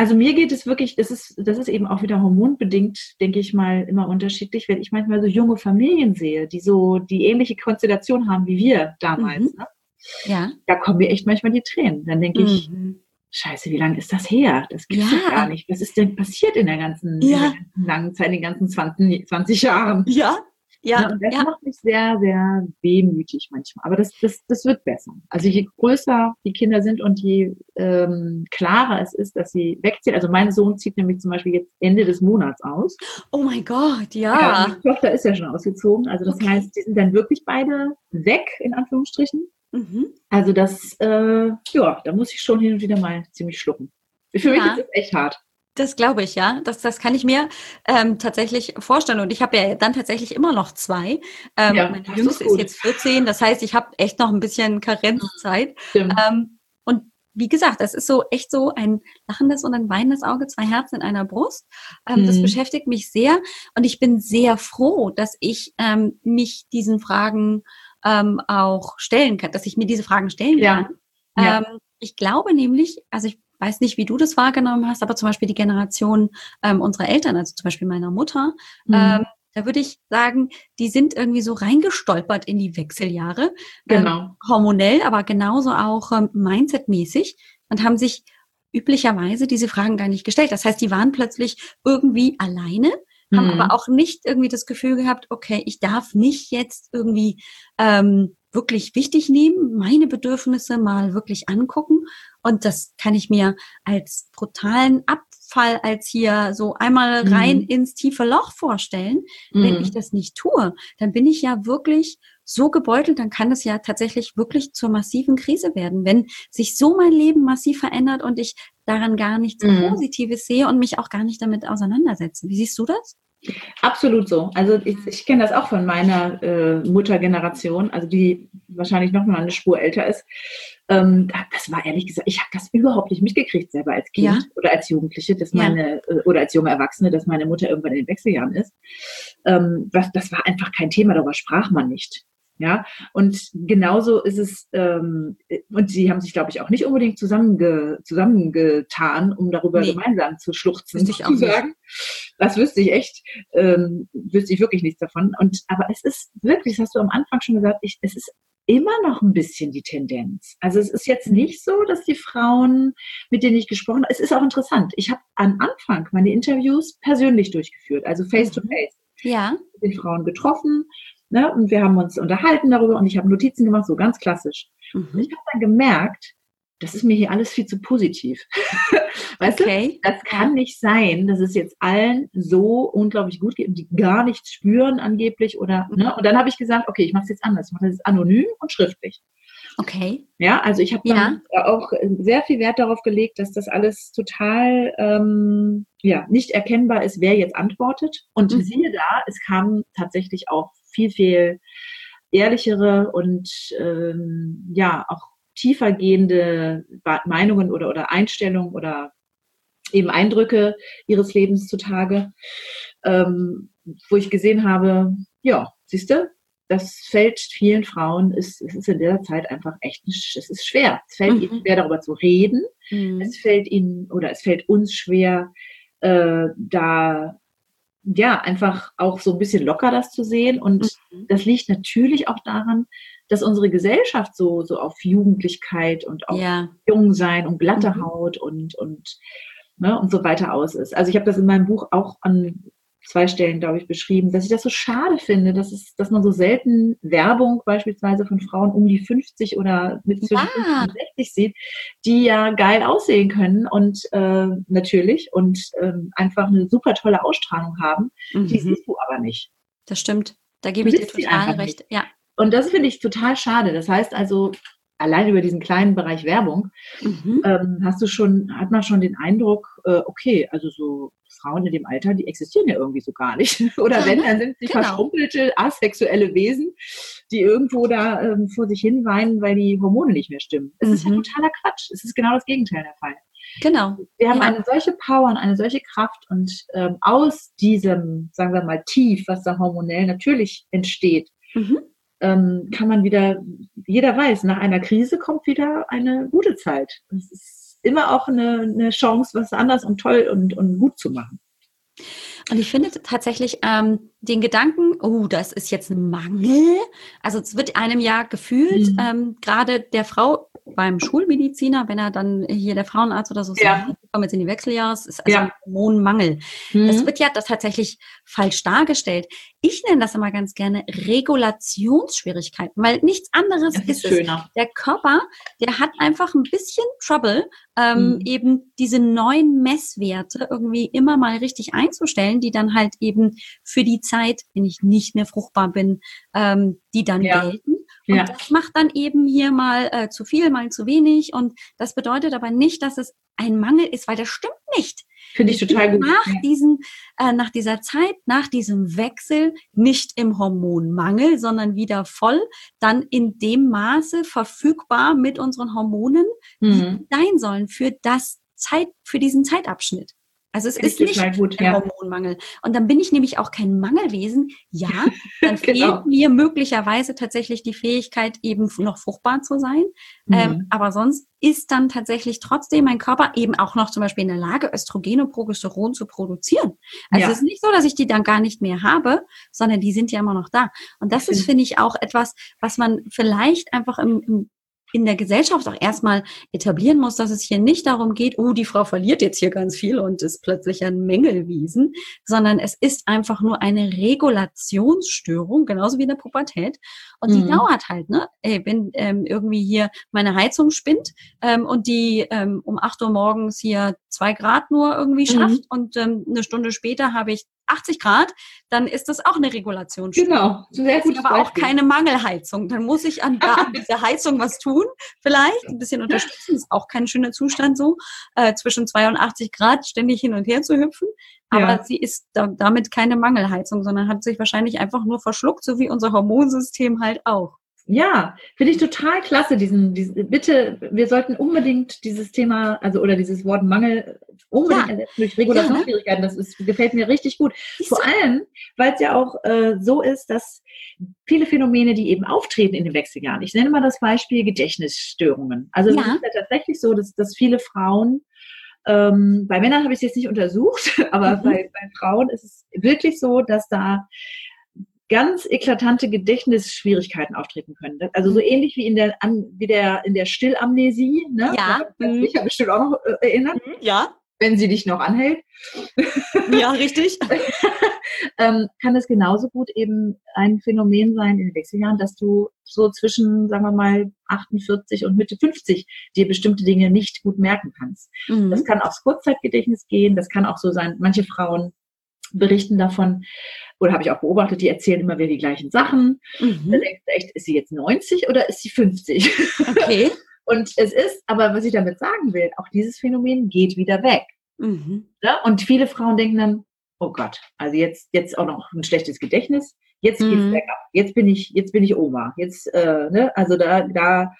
S2: also mir geht es wirklich, das ist, das ist eben auch wieder hormonbedingt, denke ich mal, immer unterschiedlich, wenn ich manchmal so junge Familien sehe, die so die ähnliche Konstellation haben wie wir damals. Mhm. Ne? Ja. Da kommen mir echt manchmal die Tränen. Dann denke ich, mhm. Scheiße, wie lange ist das her? Das gibt es ja. gar nicht. Was ist denn passiert in der ganzen, ja. in der ganzen langen Zeit, in den ganzen 20, 20 Jahren? Ja, ja, und das ja. macht mich sehr, sehr wehmütig manchmal. Aber das, das, das wird besser. Also je größer die Kinder sind und je ähm, klarer es ist, dass sie wegziehen. Also mein Sohn zieht nämlich zum Beispiel jetzt Ende des Monats aus.
S1: Oh mein Gott, ja. ja
S2: die Tochter ist ja schon ausgezogen. Also das okay. heißt, die sind dann wirklich beide weg, in Anführungsstrichen. Mhm. Also das, äh, ja, da muss ich schon hin und wieder mal ziemlich schlucken. Für ja. mich ist es echt hart.
S1: Das glaube ich, ja. Das, das kann ich mir ähm, tatsächlich vorstellen. Und ich habe ja dann tatsächlich immer noch zwei. Ähm, ja, meine Jüngste ist, ist jetzt 14. Das heißt, ich habe echt noch ein bisschen Karenzzeit. Ähm, und wie gesagt, das ist so echt so ein lachendes und ein weinendes Auge, zwei Herzen in einer Brust. Ähm, mhm. Das beschäftigt mich sehr. Und ich bin sehr froh, dass ich ähm, mich diesen Fragen ähm, auch stellen kann, dass ich mir diese Fragen stellen kann. Ja. Ja. Ähm, ich glaube nämlich, also ich weiß nicht, wie du das wahrgenommen hast, aber zum Beispiel die Generation ähm, unserer Eltern, also zum Beispiel meiner Mutter, mhm. ähm, da würde ich sagen, die sind irgendwie so reingestolpert in die Wechseljahre.
S2: Ähm, genau.
S1: Ähm, hormonell, aber genauso auch ähm, mindsetmäßig und haben sich üblicherweise diese Fragen gar nicht gestellt. Das heißt, die waren plötzlich irgendwie alleine, haben mhm. aber auch nicht irgendwie das Gefühl gehabt, okay, ich darf nicht jetzt irgendwie ähm, wirklich wichtig nehmen, meine Bedürfnisse mal wirklich angucken. Und das kann ich mir als brutalen Abfall, als hier so einmal mhm. rein ins tiefe Loch vorstellen. Mhm. Wenn ich das nicht tue, dann bin ich ja wirklich so gebeutelt, dann kann es ja tatsächlich wirklich zur massiven Krise werden, wenn sich so mein Leben massiv verändert und ich daran gar nichts mhm. Positives sehe und mich auch gar nicht damit auseinandersetze. Wie siehst du das?
S2: Absolut so. Also ich, ich kenne das auch von meiner äh, Muttergeneration, also die wahrscheinlich noch mal eine Spur älter ist. Ähm, das war ehrlich gesagt, ich habe das überhaupt nicht mitgekriegt selber als Kind ja. oder als Jugendliche, dass meine ja. äh, oder als junge Erwachsene, dass meine Mutter irgendwann in den Wechseljahren ist. Ähm, das, das war einfach kein Thema, darüber sprach man nicht. Ja, und genauso ist es, ähm, und sie haben sich, glaube ich, auch nicht unbedingt zusammenge, zusammengetan, um darüber nee. gemeinsam zu schluchzen,
S1: ich auch sagen.
S2: Das wüsste ich echt, ähm, wüsste ich wirklich nichts davon. Und aber es ist wirklich, das hast du am Anfang schon gesagt, ich, es ist immer noch ein bisschen die Tendenz. Also es ist jetzt nicht so, dass die Frauen, mit denen ich gesprochen habe, es ist auch interessant. Ich habe am Anfang meine Interviews persönlich durchgeführt, also face to face.
S1: Ja.
S2: Die Frauen getroffen Ne? Und wir haben uns unterhalten darüber und ich habe Notizen gemacht, so ganz klassisch. Mhm. Ich habe dann gemerkt, das ist mir hier alles viel zu positiv. weißt okay. du? Das kann nicht sein, dass es jetzt allen so unglaublich gut geht und die gar nichts spüren angeblich oder, ne? Mhm. Und dann habe ich gesagt, okay, ich mache es jetzt anders. Ich mache das anonym und schriftlich.
S1: Okay.
S2: Ja, also ich habe ja. auch sehr viel Wert darauf gelegt, dass das alles total ähm, ja, nicht erkennbar ist, wer jetzt antwortet. Und mhm. siehe da, es kam tatsächlich auch viel, viel ehrlichere und ähm, ja, auch tiefergehende Meinungen oder, oder Einstellungen oder eben Eindrücke ihres Lebens zutage, ähm, wo ich gesehen habe, ja, siehst du, das fällt vielen Frauen, ist, es ist in der Zeit einfach echt, es ist schwer. Es fällt mhm. ihnen schwer, darüber zu reden. Mhm. Es fällt ihnen oder es fällt uns schwer, äh, da ja, einfach auch so ein bisschen locker das zu sehen. Und mhm. das liegt natürlich auch daran, dass unsere Gesellschaft so, so auf Jugendlichkeit und auf ja. Jungsein und glatte mhm. Haut und, und, ne, und so weiter aus ist. Also ich habe das in meinem Buch auch an zwei Stellen, glaube ich, beschrieben, dass ich das so schade finde, dass, es, dass man so selten Werbung beispielsweise von Frauen um die 50 oder mit zwischen ah. 50 und 60 sieht, die ja geil aussehen können und äh, natürlich und äh, einfach eine super tolle Ausstrahlung haben. Mhm. Die siehst du aber nicht.
S1: Das stimmt. Da gebe ich dir total recht. Ja.
S2: Und das finde ich total schade. Das heißt also, allein über diesen kleinen Bereich Werbung mhm. ähm, hast du schon, hat man schon den Eindruck, äh, okay, also so Frauen in dem Alter, die existieren ja irgendwie so gar nicht. Oder wenn, dann sind sie genau. verschrumpelte, asexuelle Wesen, die irgendwo da ähm, vor sich hin weinen, weil die Hormone nicht mehr stimmen. Es mhm. ist ja mhm. totaler Quatsch. Es ist genau das Gegenteil der Fall.
S1: Genau.
S2: Wir haben ja. eine solche Power und eine solche Kraft und ähm, aus diesem, sagen wir mal, Tief, was da hormonell natürlich entsteht, mhm ähm, kann man wieder, jeder weiß, nach einer Krise kommt wieder eine gute Zeit. Es ist immer auch eine, eine Chance, was anders und toll und, und gut zu machen.
S1: Und ich finde tatsächlich ähm, den Gedanken, oh, das ist jetzt ein Mangel. Also es wird einem ja gefühlt, mhm. ähm, gerade der Frau beim Schulmediziner, wenn er dann hier der Frauenarzt oder so ja. sagt, kommen jetzt in die Wechseljahre, es ist also ja. ein Hormonmangel. Mhm. Das wird ja das tatsächlich falsch dargestellt. Ich nenne das immer ganz gerne Regulationsschwierigkeiten, weil nichts anderes ist, ist, es. Der Körper, der hat einfach ein bisschen Trouble, ähm, mhm. eben diese neuen Messwerte irgendwie immer mal richtig einzustellen, die dann halt eben für die Zeit, wenn ich nicht mehr fruchtbar bin, ähm, die dann ja. gelten. Und ja. das macht dann eben hier mal äh, zu viel, mal zu wenig. Und das bedeutet aber nicht, dass es ein Mangel ist, weil das stimmt nicht.
S2: Finde ich total gut.
S1: Nach, diesen, äh, nach dieser Zeit, nach diesem Wechsel, nicht im Hormonmangel, sondern wieder voll, dann in dem Maße verfügbar mit unseren Hormonen, mhm. die sein sollen für das Zeit, für diesen Zeitabschnitt. Also es ist nicht gut, ein ja. Hormonmangel. Und dann bin ich nämlich auch kein Mangelwesen. Ja, dann genau. fehlt mir möglicherweise tatsächlich die Fähigkeit, eben noch fruchtbar zu sein. Ähm, mhm. Ähm, aber sonst ist dann tatsächlich trotzdem mein Körper eben auch noch zum Beispiel in der Lage, Östrogen und Progesteron zu produzieren. Also ja. es ist nicht so, dass ich die dann gar nicht mehr habe, sondern die sind ja immer noch da. Und das ist, finde ich, auch etwas, was man vielleicht einfach im, im in der Gesellschaft auch erstmal etablieren muss, dass es hier nicht darum geht, oh, die Frau verliert jetzt hier ganz viel und ist plötzlich ein Mängelwiesen, sondern es ist einfach nur eine Regulationsstörung, genauso wie in der Pubertät. Und die mhm. dauert halt, ne? Ey, wenn ähm, irgendwie hier meine Heizung spinnt ähm, und die ähm, um acht Uhr morgens hier zwei Grad nur irgendwie mhm. schafft mhm. und ähm, eine Stunde später habe ich 80 Grad, dann ist das auch eine Regulation.
S2: Genau.
S1: Sehr gut. Aber auch keine Mangelheizung. Dann muss ich an, an dieser Heizung was tun, vielleicht ein bisschen unterstützen. Ist auch kein schöner Zustand so, äh, zwischen 82 Grad ständig hin und her zu hüpfen. Aber ja. sie ist da, damit keine Mangelheizung, sondern hat sich wahrscheinlich einfach nur verschluckt, so wie unser Hormonsystem halt auch.
S2: Ja, finde ich total klasse. Diesen, diesen, bitte, wir sollten unbedingt dieses Thema, also oder dieses Wort Mangel unbedingt ja. ersetzen durch Regulationsschwierigkeiten. Das ist, gefällt mir richtig gut. Vor allem, weil es ja auch äh, so ist, dass viele Phänomene, die eben auftreten in den Wechseljahren. Ich nenne mal das Beispiel Gedächtnisstörungen. Also ja. es ist ja tatsächlich so, dass, dass viele Frauen ähm, bei Männern habe ich es jetzt nicht untersucht, aber mhm. bei, bei Frauen ist es wirklich so, dass da ganz eklatante Gedächtnisschwierigkeiten auftreten können. Also so mhm. ähnlich wie in der, wie der, in der Stillamnesie. Ne?
S1: Ja.
S2: Mhm. Ich habe bestimmt auch noch äh, erinnert.
S1: Mhm. Ja.
S2: Wenn sie dich noch anhält.
S1: Ja, richtig.
S2: ähm, kann es genauso gut eben ein Phänomen sein in den Wechseljahren, dass du so zwischen, sagen wir mal, 48 und Mitte 50 dir bestimmte Dinge nicht gut merken kannst. Mhm. Das kann aufs Kurzzeitgedächtnis gehen, das kann auch so sein, manche Frauen berichten davon, oder habe ich auch beobachtet, die erzählen immer wieder die gleichen Sachen. Mhm. Dann denkst du echt, ist sie jetzt 90 oder ist sie 50?
S1: Okay.
S2: Und es ist, aber was ich damit sagen will, auch dieses Phänomen geht wieder weg. Mhm. Ja? Und viele Frauen denken dann, oh Gott, also jetzt, jetzt auch noch ein schlechtes Gedächtnis, jetzt geht's mhm. bergab, jetzt bin ich, jetzt bin ich Oma, jetzt, äh, ne, also da, da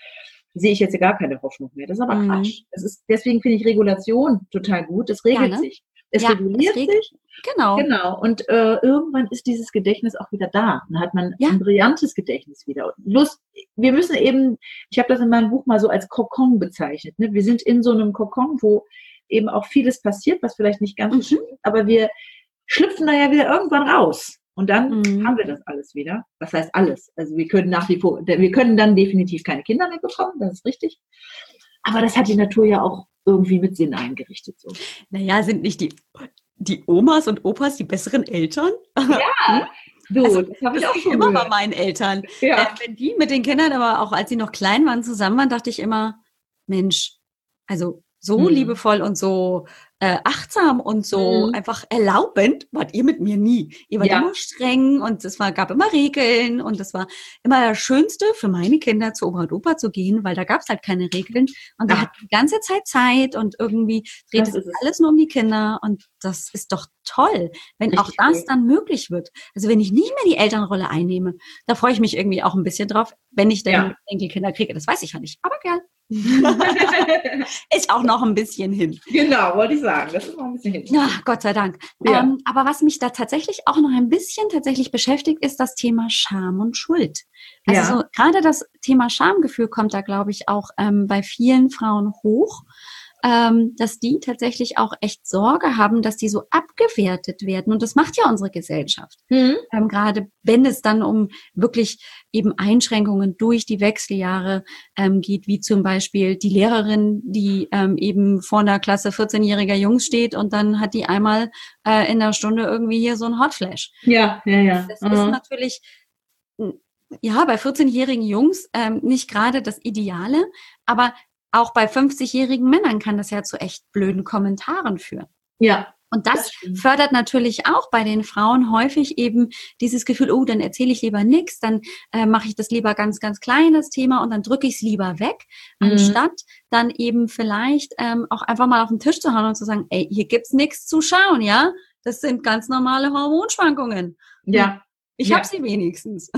S2: sehe ich jetzt gar keine Hoffnung mehr. Das ist aber mhm. Quatsch. Das ist, deswegen finde ich Regulation total gut. Das regelt ja, ne? sich. Es ja, reguliert es sich.
S1: Genau.
S2: Genau. Und äh, irgendwann ist dieses Gedächtnis auch wieder da. Dann hat man ja. ein brillantes Gedächtnis wieder. Lust, wir müssen eben, ich habe das in meinem Buch mal so als Kokon bezeichnet. Ne? Wir sind in so einem Kokon, wo eben auch vieles passiert, was vielleicht nicht ganz mhm. stimmt, aber wir schlüpfen da ja wieder irgendwann raus. Und dann mhm. haben wir das alles wieder. Was heißt alles? Also wir können nach wie vor, wir können dann definitiv keine Kinder mehr bekommen, das ist richtig. Aber das hat die Natur ja auch irgendwie mit Sinn eingerichtet. So.
S1: Naja, sind nicht die, die Omas und Opas die besseren Eltern?
S2: Ja.
S1: Du, also, das habe ich auch schon immer gehört. bei meinen Eltern. Ja. Äh, wenn die mit den Kindern, aber auch als sie noch klein waren, zusammen waren, dachte ich immer, Mensch, also so hm. liebevoll und so äh, achtsam und so hm. einfach erlaubend wart ihr mit mir nie. Ihr wart ja. immer streng und es war, gab immer Regeln und es war immer das Schönste für meine Kinder zu Oma und Opa zu gehen, weil da gab es halt keine Regeln und ja. da hat die ganze Zeit Zeit und irgendwie dreht es alles nur um die Kinder und das ist doch toll, wenn Richtig auch das cool. dann möglich wird. Also wenn ich nicht mehr die Elternrolle einnehme, da freue ich mich irgendwie auch ein bisschen drauf, wenn ich dann ja. Enkelkinder kriege. Das weiß ich ja nicht, aber gern. ist auch noch ein bisschen hin.
S2: Genau, wollte ich sagen. Das ist noch ein bisschen hin.
S1: Ja, Gott sei Dank. Ja. Ähm, aber was mich da tatsächlich auch noch ein bisschen tatsächlich beschäftigt, ist das Thema Scham und Schuld. Also ja. so, gerade das Thema Schamgefühl kommt da, glaube ich, auch ähm, bei vielen Frauen hoch ähm, dass die tatsächlich auch echt Sorge haben, dass die so abgewertet werden. Und das macht ja unsere Gesellschaft. Mhm. Ähm, Gerade wenn es dann um wirklich eben Einschränkungen durch die Wechseljahre ähm, geht, wie zum Beispiel die Lehrerin, die ähm, eben vor einer Klasse 14-jähriger Jungs steht und dann hat die einmal äh, in der Stunde irgendwie hier so ein Hotflash.
S2: Ja, ja, ja.
S1: Das mhm. ist natürlich ja, bei 14-jährigen Jungs ähm, nicht gerade das Ideale, aber auch bei 50-jährigen Männern kann das ja zu echt blöden Kommentaren führen.
S2: Ja.
S1: Und das, das fördert natürlich auch bei den Frauen häufig eben dieses Gefühl, oh, dann erzähle ich lieber nichts, dann äh, mache ich das lieber ganz, ganz kleines Thema und dann drücke ich es lieber weg, mhm. anstatt dann eben vielleicht ähm, auch einfach mal auf den Tisch zu hauen und zu sagen, ey, hier gibt's nichts zu schauen, ja? Das sind ganz normale Hormonschwankungen.
S2: Ja.
S1: Ich ja. habe sie wenigstens.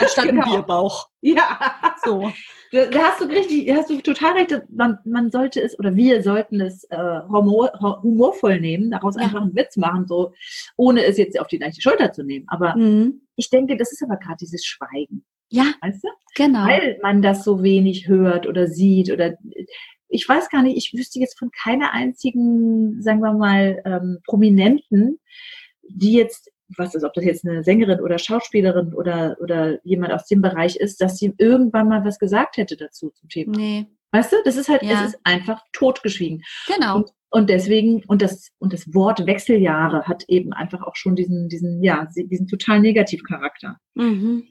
S1: Anstatt genau. ein Bierbauch.
S2: Ja. So. Da, da, hast du richtig, hast du total recht. Man, man sollte es oder wir sollten es äh, humor, humorvoll nehmen, daraus ja. einfach einen Witz machen, so ohne es jetzt auf die leichte Schulter zu nehmen. Aber mhm. ich denke, das ist aber gerade dieses Schweigen.
S1: Ja,
S2: weißt du?
S1: genau.
S2: Weil man das so wenig hört oder sieht oder ich weiß gar nicht, ich wüsste jetzt von keiner einzigen, sagen wir mal, ähm, Prominenten, die jetzt, was ist, ob das jetzt eine Sängerin oder Schauspielerin oder, oder jemand aus dem Bereich ist, dass sie irgendwann mal was gesagt hätte dazu zum Thema.
S1: Nee,
S2: Weißt du, das ist halt,
S1: Ja.
S2: es ist einfach totgeschwiegen.
S1: genau.
S2: Und, und deswegen, und das, und das Wort Wechseljahre hat eben einfach auch schon diesen, diesen, ja, diesen total Negativcharakter.
S1: Mhm.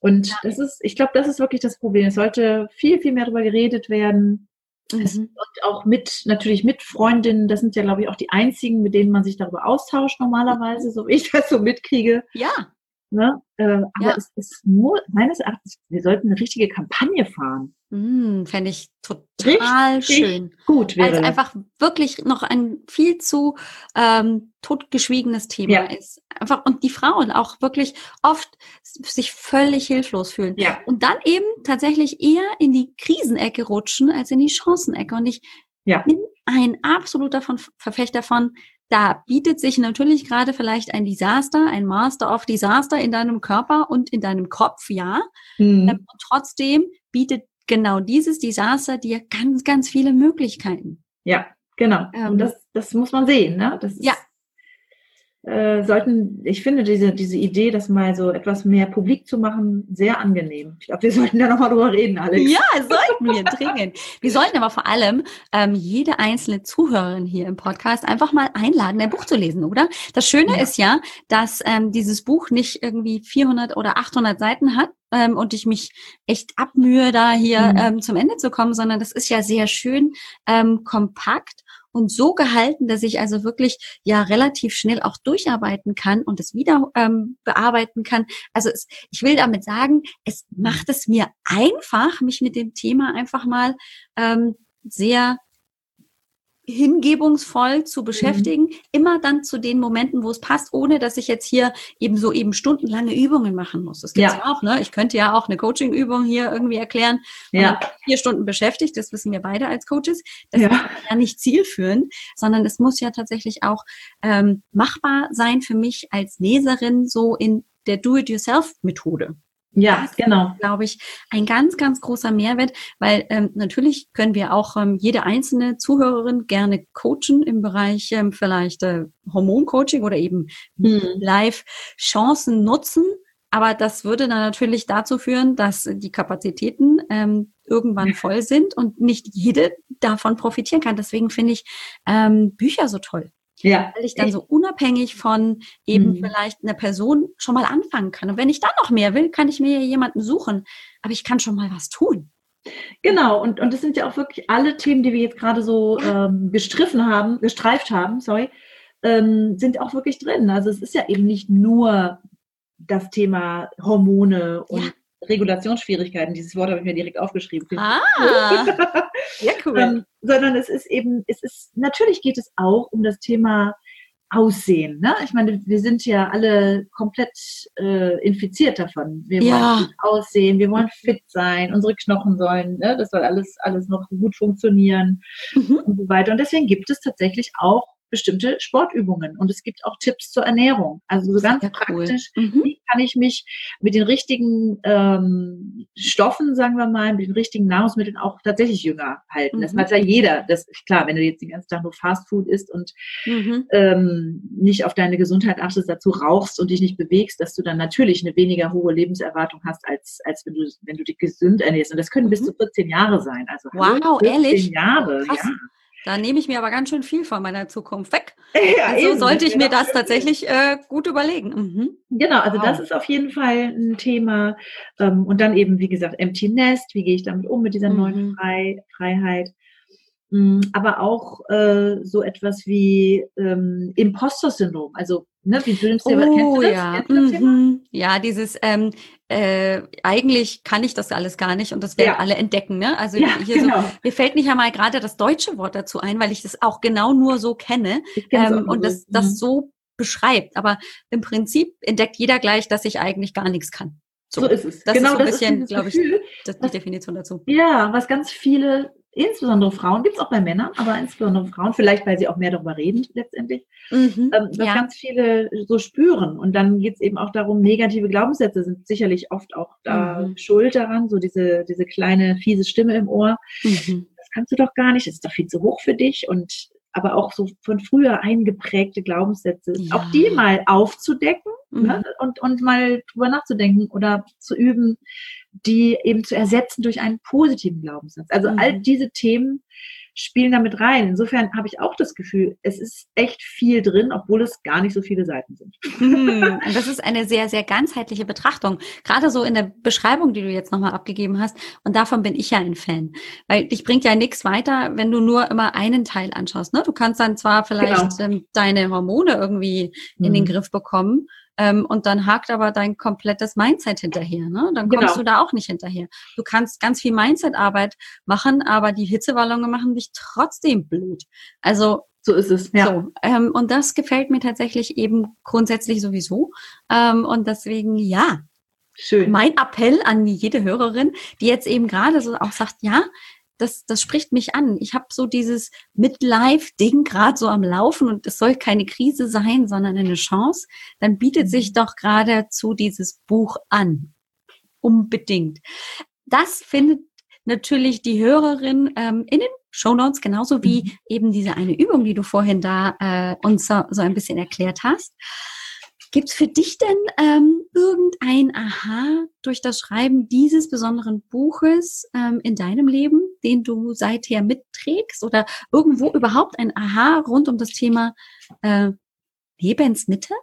S2: Und das ist, ich glaube, das ist wirklich das Problem. Es sollte viel, viel mehr darüber geredet werden.
S1: Mhm.
S2: und auch mit, natürlich mit Freundinnen. Das sind ja, glaube ich, auch die einzigen, mit denen man sich darüber austauscht normalerweise, so wie ich das so mitkriege.
S1: Ja,
S2: Ne? Äh, aber
S1: Ja.
S2: es ist nur, meines Erachtens, wir sollten eine richtige Kampagne fahren.
S1: mhm. fände ich total
S2: Richtig
S1: schön.
S2: Gut
S1: Weil
S2: wäre
S1: es
S2: das.
S1: einfach wirklich noch ein viel zu ähm, totgeschwiegenes Thema
S2: Ja.
S1: ist. Einfach, und die Frauen auch wirklich oft sich völlig hilflos fühlen.
S2: Ja.
S1: Und dann eben tatsächlich eher in die Krisenecke rutschen als in die Chancenecke. Und ich
S2: Ja.
S1: bin ein absoluter von, Verfechter von, da bietet sich natürlich gerade vielleicht ein Desaster, ein Master of Disaster in deinem Körper und in deinem Kopf, ja.
S2: Mhm.
S1: Ähm, Und trotzdem bietet genau dieses Desaster dir ganz, ganz viele Möglichkeiten.
S2: Ja, genau.
S1: Ähm,
S2: und das, das muss man sehen, ne? Das ist,
S1: Ja.
S2: Äh, sollten, ich finde diese, diese Idee, das mal so etwas mehr publik zu machen, sehr angenehm. Ich glaube, wir sollten da nochmal drüber reden, Alex.
S1: Ja, sollten wir dringend. Wir sollten aber vor allem ähm, jede einzelne Zuhörerin hier im Podcast einfach mal einladen, ein Buch zu lesen, oder? Das Schöne
S2: Ja.
S1: ist ja, dass ähm, dieses Buch nicht irgendwie 400 oder 800 Seiten hat ähm, und ich mich echt abmühe, da hier
S2: Mhm.
S1: ähm, zum Ende zu kommen, sondern das ist ja sehr schön ähm, kompakt und so gehalten, dass ich also wirklich ja relativ schnell auch durcharbeiten kann und es wieder ähm, bearbeiten kann. Also es, ich will damit sagen, es macht es mir einfach, mich mit dem Thema einfach mal ähm, sehr hingebungsvoll zu beschäftigen, immer dann zu den Momenten, wo es passt, ohne dass ich jetzt hier eben so eben stundenlange Übungen machen muss. Das gibt's
S2: Ja.
S1: ja. auch, ne? Ich könnte ja auch eine Coaching-Übung hier irgendwie erklären.
S2: Ja.
S1: vier Stunden beschäftigt, das wissen wir beide als Coaches. Das
S2: Ja.
S1: ist ja nicht zielführend, sondern es muss ja tatsächlich auch ähm, machbar sein für mich als Leserin, so in der Do-it-yourself-Methode
S2: Ja, genau.
S1: glaube ich, ein ganz, ganz großer Mehrwert, weil ähm, natürlich können wir auch ähm, jede einzelne Zuhörerin gerne coachen im Bereich ähm, vielleicht äh, Hormoncoaching oder eben
S2: Hm.
S1: Live-Chancen nutzen. Aber das würde dann natürlich dazu führen, dass die Kapazitäten ähm, irgendwann voll sind und nicht jede davon profitieren kann. Deswegen finde ich ähm, Bücher so toll
S2: Ja.
S1: weil ich dann so unabhängig von eben
S2: Mhm.
S1: vielleicht einer Person schon mal anfangen kann. Und wenn ich dann noch mehr will, kann ich mir jemanden suchen. Aber ich kann schon mal was tun.
S2: Genau, und, und das sind ja auch wirklich alle Themen, die wir jetzt gerade so ähm, gestriffen haben, gestreift haben, sorry, ähm, sind auch wirklich drin. Also es ist ja eben nicht nur das Thema Hormone und
S1: Ja.
S2: Regulationsschwierigkeiten. Dieses Wort habe ich mir direkt aufgeschrieben.
S1: Ah, ja
S2: ähm, sondern es ist eben, es ist, natürlich geht es auch um das Thema Aussehen. Ne? Ich meine, wir sind ja alle komplett äh, infiziert davon. Wir
S1: Ja.
S2: wollen aussehen, wir wollen fit sein, unsere Knochen sollen, ne? das soll alles, alles noch gut funktionieren
S1: Mhm.
S2: und so weiter. Und deswegen gibt es tatsächlich auch bestimmte Sportübungen und es gibt auch Tipps zur Ernährung. Also so ganz
S1: cool.
S2: praktisch,
S1: Mhm.
S2: wie kann ich mich mit den richtigen ähm, Stoffen, sagen wir mal, mit den richtigen Nahrungsmitteln auch tatsächlich jünger halten. Das
S1: Mhm.
S2: weiß ja jeder. Das klar, wenn du jetzt den ganzen Tag nur Fastfood isst und
S1: Mhm.
S2: ähm, nicht auf deine Gesundheit achtest, dazu rauchst und dich nicht bewegst, dass du dann natürlich eine weniger hohe Lebenserwartung hast, als, als wenn du, wenn du dich gesund ernährst. Und das können bis
S1: Mhm.
S2: zu 14 Jahre sein. Also
S1: Wow,
S2: hallo, 14
S1: ehrlich?
S2: Jahre,
S1: Krass.
S2: ja.
S1: Da nehme ich mir aber ganz schön viel von meiner Zukunft weg.
S2: ja
S1: Also
S2: eben.
S1: sollte ich mir
S2: Genau.
S1: das tatsächlich äh, gut überlegen. Mhm.
S2: Genau, also
S1: Wow.
S2: das ist auf jeden Fall ein Thema. Ähm, und dann eben, wie gesagt, Empty Nest, wie gehe ich damit um mit dieser neuen
S1: Mhm.
S2: Frei Freiheit. Mm, Aber auch äh, so etwas wie ähm, Imposter-Syndrom. Also, ne, wie du
S1: Oh
S2: du das?
S1: ja, mhm. ja, dieses ähm, äh, eigentlich kann ich das alles gar nicht und das werden
S2: Ja.
S1: alle entdecken, ne? Also
S2: Ja,
S1: hier so,
S2: genau.
S1: mir fällt nicht einmal gerade das deutsche Wort dazu ein, weil ich das auch genau nur so kenne ähm, und
S2: so.
S1: das, das
S2: Mhm.
S1: so beschreibt. Aber im Prinzip entdeckt jeder gleich, dass ich eigentlich gar nichts kann.
S2: so ist es.
S1: das
S2: genau
S1: ist so ein bisschen, glaube ich,
S2: Gefühl.
S1: das die Definition dazu.
S2: Ja, was ganz viele insbesondere Frauen, gibt es auch bei Männern, aber insbesondere Frauen, vielleicht weil sie auch mehr darüber reden letztendlich, mhm, ähm, dass ja. ganz viele so spüren. Und dann geht es eben auch darum, negative Glaubenssätze sind sicherlich oft auch da mhm. schuld daran, so diese, diese kleine fiese Stimme im Ohr. Mhm. Das kannst du doch gar nicht, das ist doch viel zu hoch für dich. Und aber auch so von früher eingeprägte Glaubenssätze, ja. auch die mal aufzudecken ne, mhm. und, und mal drüber nachzudenken oder zu üben, die eben zu ersetzen durch einen positiven Glaubenssatz. Also mhm. all diese Themen spielen damit rein. Insofern habe ich auch das Gefühl, es ist echt viel drin, obwohl es gar nicht so viele Seiten sind.
S1: Mhm. Das ist eine sehr, sehr ganzheitliche Betrachtung. Gerade so in der Beschreibung, die du jetzt nochmal abgegeben hast. Und davon bin ich ja ein Fan. Weil dich bringt ja nichts weiter, wenn du nur immer einen Teil anschaust. Ne? Du kannst dann zwar vielleicht genau. ähm, deine Hormone irgendwie mhm. in den mhm. Griff bekommen, ähm, und dann hakt aber dein komplettes Mindset hinterher. Ne? Dann kommst genau. du da auch nicht hinterher. Du kannst ganz viel Mindset-Arbeit machen, aber die Hitzewallungen machen dich trotzdem blöd. Also
S2: so ist es.
S1: Ja. So, ähm, und das gefällt mir tatsächlich eben grundsätzlich sowieso. Ähm, und deswegen, ja. Schön. Mein Appell an jede Hörerin, die jetzt eben gerade so auch sagt, ja, das, das spricht mich an. Ich habe so dieses Midlife-Ding gerade so am Laufen und es soll keine Krise sein, sondern eine Chance. Dann bietet mhm. sich doch geradezu dieses Buch an. Unbedingt. Das findet natürlich die Hörerin ähm, in den Show Notes, genauso wie mhm. eben diese eine Übung, die du vorhin da äh, uns so, so ein bisschen erklärt hast. Gibt es für dich denn ähm, irgendein Aha durch das Schreiben dieses besonderen Buches ähm, in deinem Leben, den du seither mitträgst oder irgendwo überhaupt ein Aha rund um das Thema äh, Lebensmitte?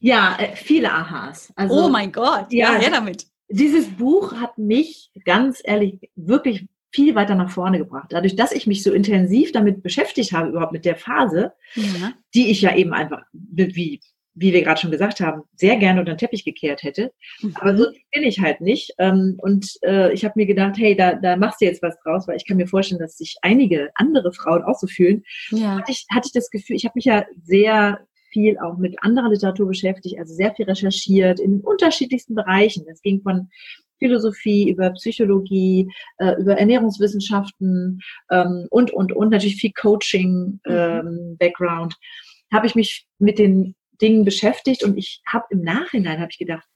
S2: Ja, äh, viele Aha's.
S1: Also, oh mein Gott, ja, ja, her damit.
S2: Dieses Buch hat mich ganz ehrlich wirklich viel weiter nach vorne gebracht. Dadurch, dass ich mich so intensiv damit beschäftigt habe, überhaupt mit der Phase, ja. die ich ja eben einfach, wie wie wir gerade schon gesagt haben, sehr gerne unter den Teppich gekehrt hätte. Mhm. Aber so bin ich halt nicht. Ähm, und äh, ich habe mir gedacht, hey, da, da machst du jetzt was draus, weil ich kann mir vorstellen, dass sich einige andere Frauen auch so fühlen. Ja. Hatte, ich, hatte ich das Gefühl, ich habe mich ja sehr viel auch mit anderer Literatur beschäftigt, also sehr viel recherchiert in unterschiedlichsten Bereichen. Es ging von Philosophie, über Psychologie, äh, über Ernährungswissenschaften ähm, und, und, und natürlich viel Coaching-Background. Mhm. Ähm, habe ich mich mit den Dingen beschäftigt und ich habe im Nachhinein habe ich gedacht,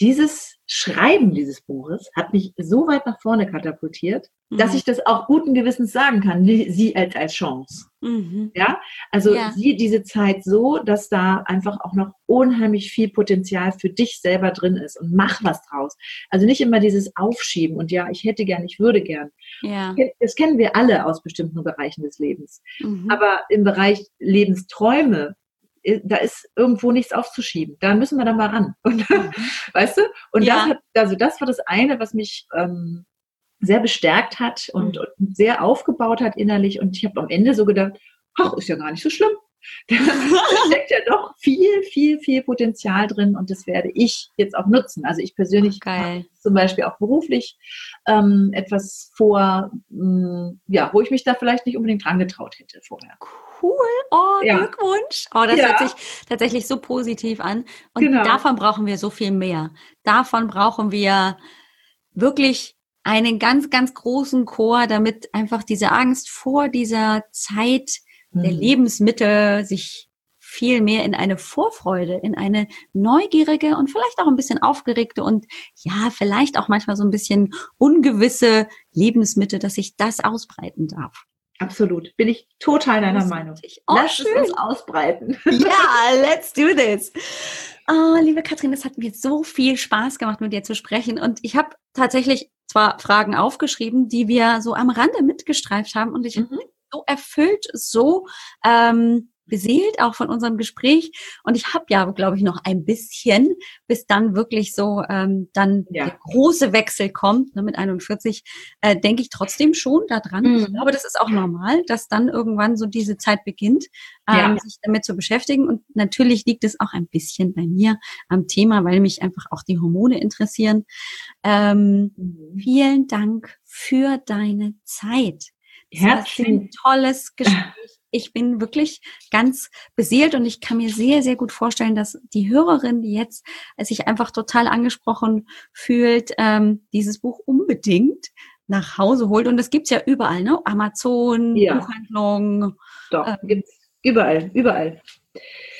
S2: dieses Schreiben dieses Buches hat mich so weit nach vorne katapultiert, mhm. dass ich das auch guten Gewissens sagen kann, sie als, als Chance. Mhm. Ja, also ja. sieh diese Zeit so, dass da einfach auch noch unheimlich viel Potenzial für dich selber drin ist und mach was draus. Also nicht immer dieses Aufschieben und ja, ich hätte gern, ich würde gern. Ja. Das kennen wir alle aus bestimmten Bereichen des Lebens. Mhm. Aber im Bereich Lebensträume da ist irgendwo nichts aufzuschieben. Da müssen wir dann mal ran. Und, mhm. weißt du? Und ja. das hat, also das war das eine, was mich ähm, sehr bestärkt hat und, mhm. und, sehr aufgebaut hat innerlich. Und ich habe am Ende so gedacht, ach, ist ja gar nicht so schlimm. Da steckt ja doch viel, viel, viel Potenzial drin und das werde ich jetzt auch nutzen. Also ich persönlich
S1: Geil.
S2: zum Beispiel auch beruflich ähm, etwas vor, mh, mm, ja, wo ich mich da vielleicht nicht unbedingt dran getraut hätte vorher.
S1: Cool cool. Oh, ja. Glückwunsch. Oh, das ja. hört sich tatsächlich so positiv an. Und genau. davon brauchen wir so viel mehr. Davon brauchen wir wirklich einen ganz, ganz großen Chor, damit einfach diese Angst vor dieser Zeit mhm. der Lebensmittel sich viel mehr in eine Vorfreude, in eine neugierige und vielleicht auch ein bisschen aufgeregte und ja, vielleicht auch manchmal so ein bisschen ungewisse Lebensmittel, dass sich das ausbreiten darf.
S2: Absolut. Bin ich total deiner Meinung.
S1: Oh, Lass schön. es uns ausbreiten. Ja, let's do this. Oh, liebe Katrin, es hat mir so viel Spaß gemacht, mit dir zu sprechen. Und ich habe tatsächlich zwar Fragen aufgeschrieben, die wir so am Rande mitgestreift haben. Und ich mhm. So erfüllt, so ähm, beseelt auch von unserem Gespräch. Und ich habe ja, glaube ich, noch ein bisschen, bis dann wirklich so ähm, dann ja. der große Wechsel kommt. Ne, mit 41 äh, denke ich trotzdem schon daran. Mhm. Ich glaube, das ist auch normal, dass dann irgendwann so diese Zeit beginnt, ähm, ja. sich damit zu beschäftigen. Und natürlich liegt es auch ein bisschen bei mir am Thema, weil mich einfach auch die Hormone interessieren. Ähm, mhm. Vielen Dank für deine Zeit. Herzlichen tolles Gespräch ich bin wirklich ganz beseelt und ich kann mir sehr, sehr gut vorstellen, dass die Hörerin, die jetzt sich einfach total angesprochen fühlt, ähm, dieses Buch unbedingt nach Hause holt. Und das gibt's ja überall, ne? Amazon,
S2: Ja.
S1: Buchhandlung.
S2: Doch,
S1: Ähm.
S2: gibt's überall, überall.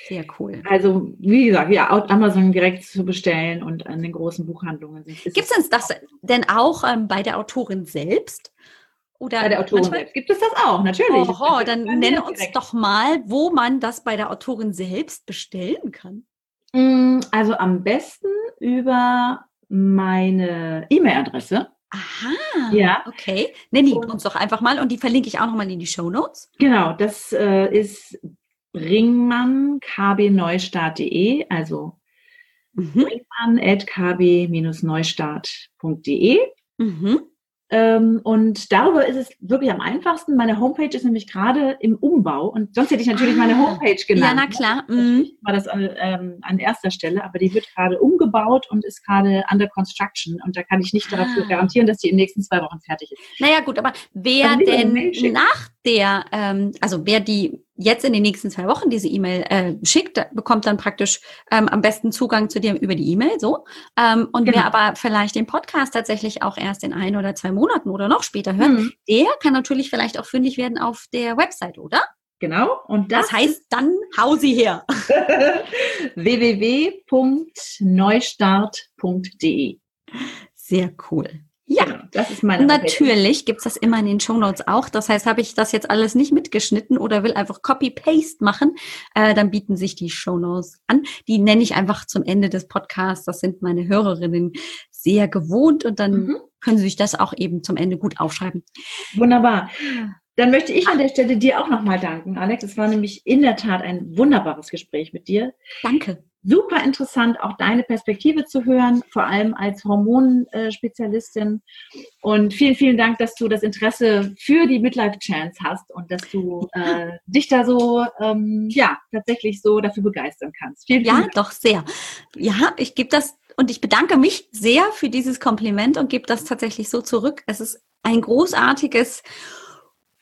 S1: Sehr cool.
S2: Also, wie gesagt, ja, Amazon direkt zu bestellen und an den großen Buchhandlungen.
S1: Gibt's
S2: es-
S1: denn das denn auch ähm, bei der Autorin selbst? Oder
S2: Bei der Autorin
S1: manchmal-
S2: selbst gibt es das auch, natürlich.
S1: Oho, dann nenne uns
S2: direkt.
S1: doch mal, wo man das bei der Autorin selbst bestellen kann.
S2: Mm, Also am besten über meine E-Mail-Adresse.
S1: Aha.
S2: Ja.
S1: Okay. Nenn die uns doch einfach mal und die verlinke ich auch nochmal in die Show Notes.
S2: Genau, das äh, ist Ringmann kbneustart.de, also
S1: Mhm.
S2: ringmann.kb-neustart.de.
S1: Mhm.
S2: Ähm, und darüber ist es wirklich am einfachsten. Meine Homepage ist nämlich gerade im Umbau und sonst hätte ich natürlich meine
S1: Ah.
S2: Homepage
S1: Ja,
S2: genannt.
S1: na
S2: ne?
S1: klar. Mhm.
S2: War das an, ähm, an erster Stelle, aber die wird gerade umgebaut und ist gerade under construction und da kann ich nicht dafür
S1: Ah.
S2: garantieren, dass die in den nächsten zwei Wochen fertig ist.
S1: Naja, gut, aber wer
S2: Also
S1: denn nach der, ähm, also wer die jetzt in den nächsten zwei Wochen diese E-Mail äh, schickt, bekommt dann praktisch ähm, am besten Zugang zu dir über die E-Mail, so. Ähm, und
S2: Genau.
S1: wer aber vielleicht den Podcast tatsächlich auch erst in ein oder zwei Monaten oder noch später hört,
S2: Mhm.
S1: der kann natürlich vielleicht auch fündig werden auf der Website, oder?
S2: Genau, und das,
S1: Das heißt, dann hau sie her.
S2: www.neustart.de.
S1: Sehr cool. Ja.
S2: Genau, das ist meine
S1: natürlich gibt's das immer in den Shownotes auch. Das heißt, habe ich das jetzt alles nicht mitgeschnitten oder will einfach Copy-Paste machen, äh, dann bieten sich die Shownotes an. Die nenne ich einfach zum Ende des Podcasts. Das sind meine Hörerinnen sehr gewohnt und dann
S2: Mhm.
S1: können sie sich das auch eben zum Ende gut aufschreiben.
S2: Wunderbar. Dann möchte ich an der Stelle dir auch nochmal danken, Alex. Es war nämlich in der Tat ein wunderbares Gespräch mit dir.
S1: Danke.
S2: Super interessant, auch deine Perspektive zu hören, vor allem als Hormonspezialistin. Und vielen, vielen Dank, dass du das Interesse für die Midlife Chance hast und dass du äh, dich da so, ähm, ja, tatsächlich so dafür begeistern kannst. Vielen, vielen
S1: Ja,
S2: Dank.
S1: doch sehr. Ja, ich gebe das und ich bedanke mich sehr für dieses Kompliment und gebe das tatsächlich so zurück. Es ist ein großartiges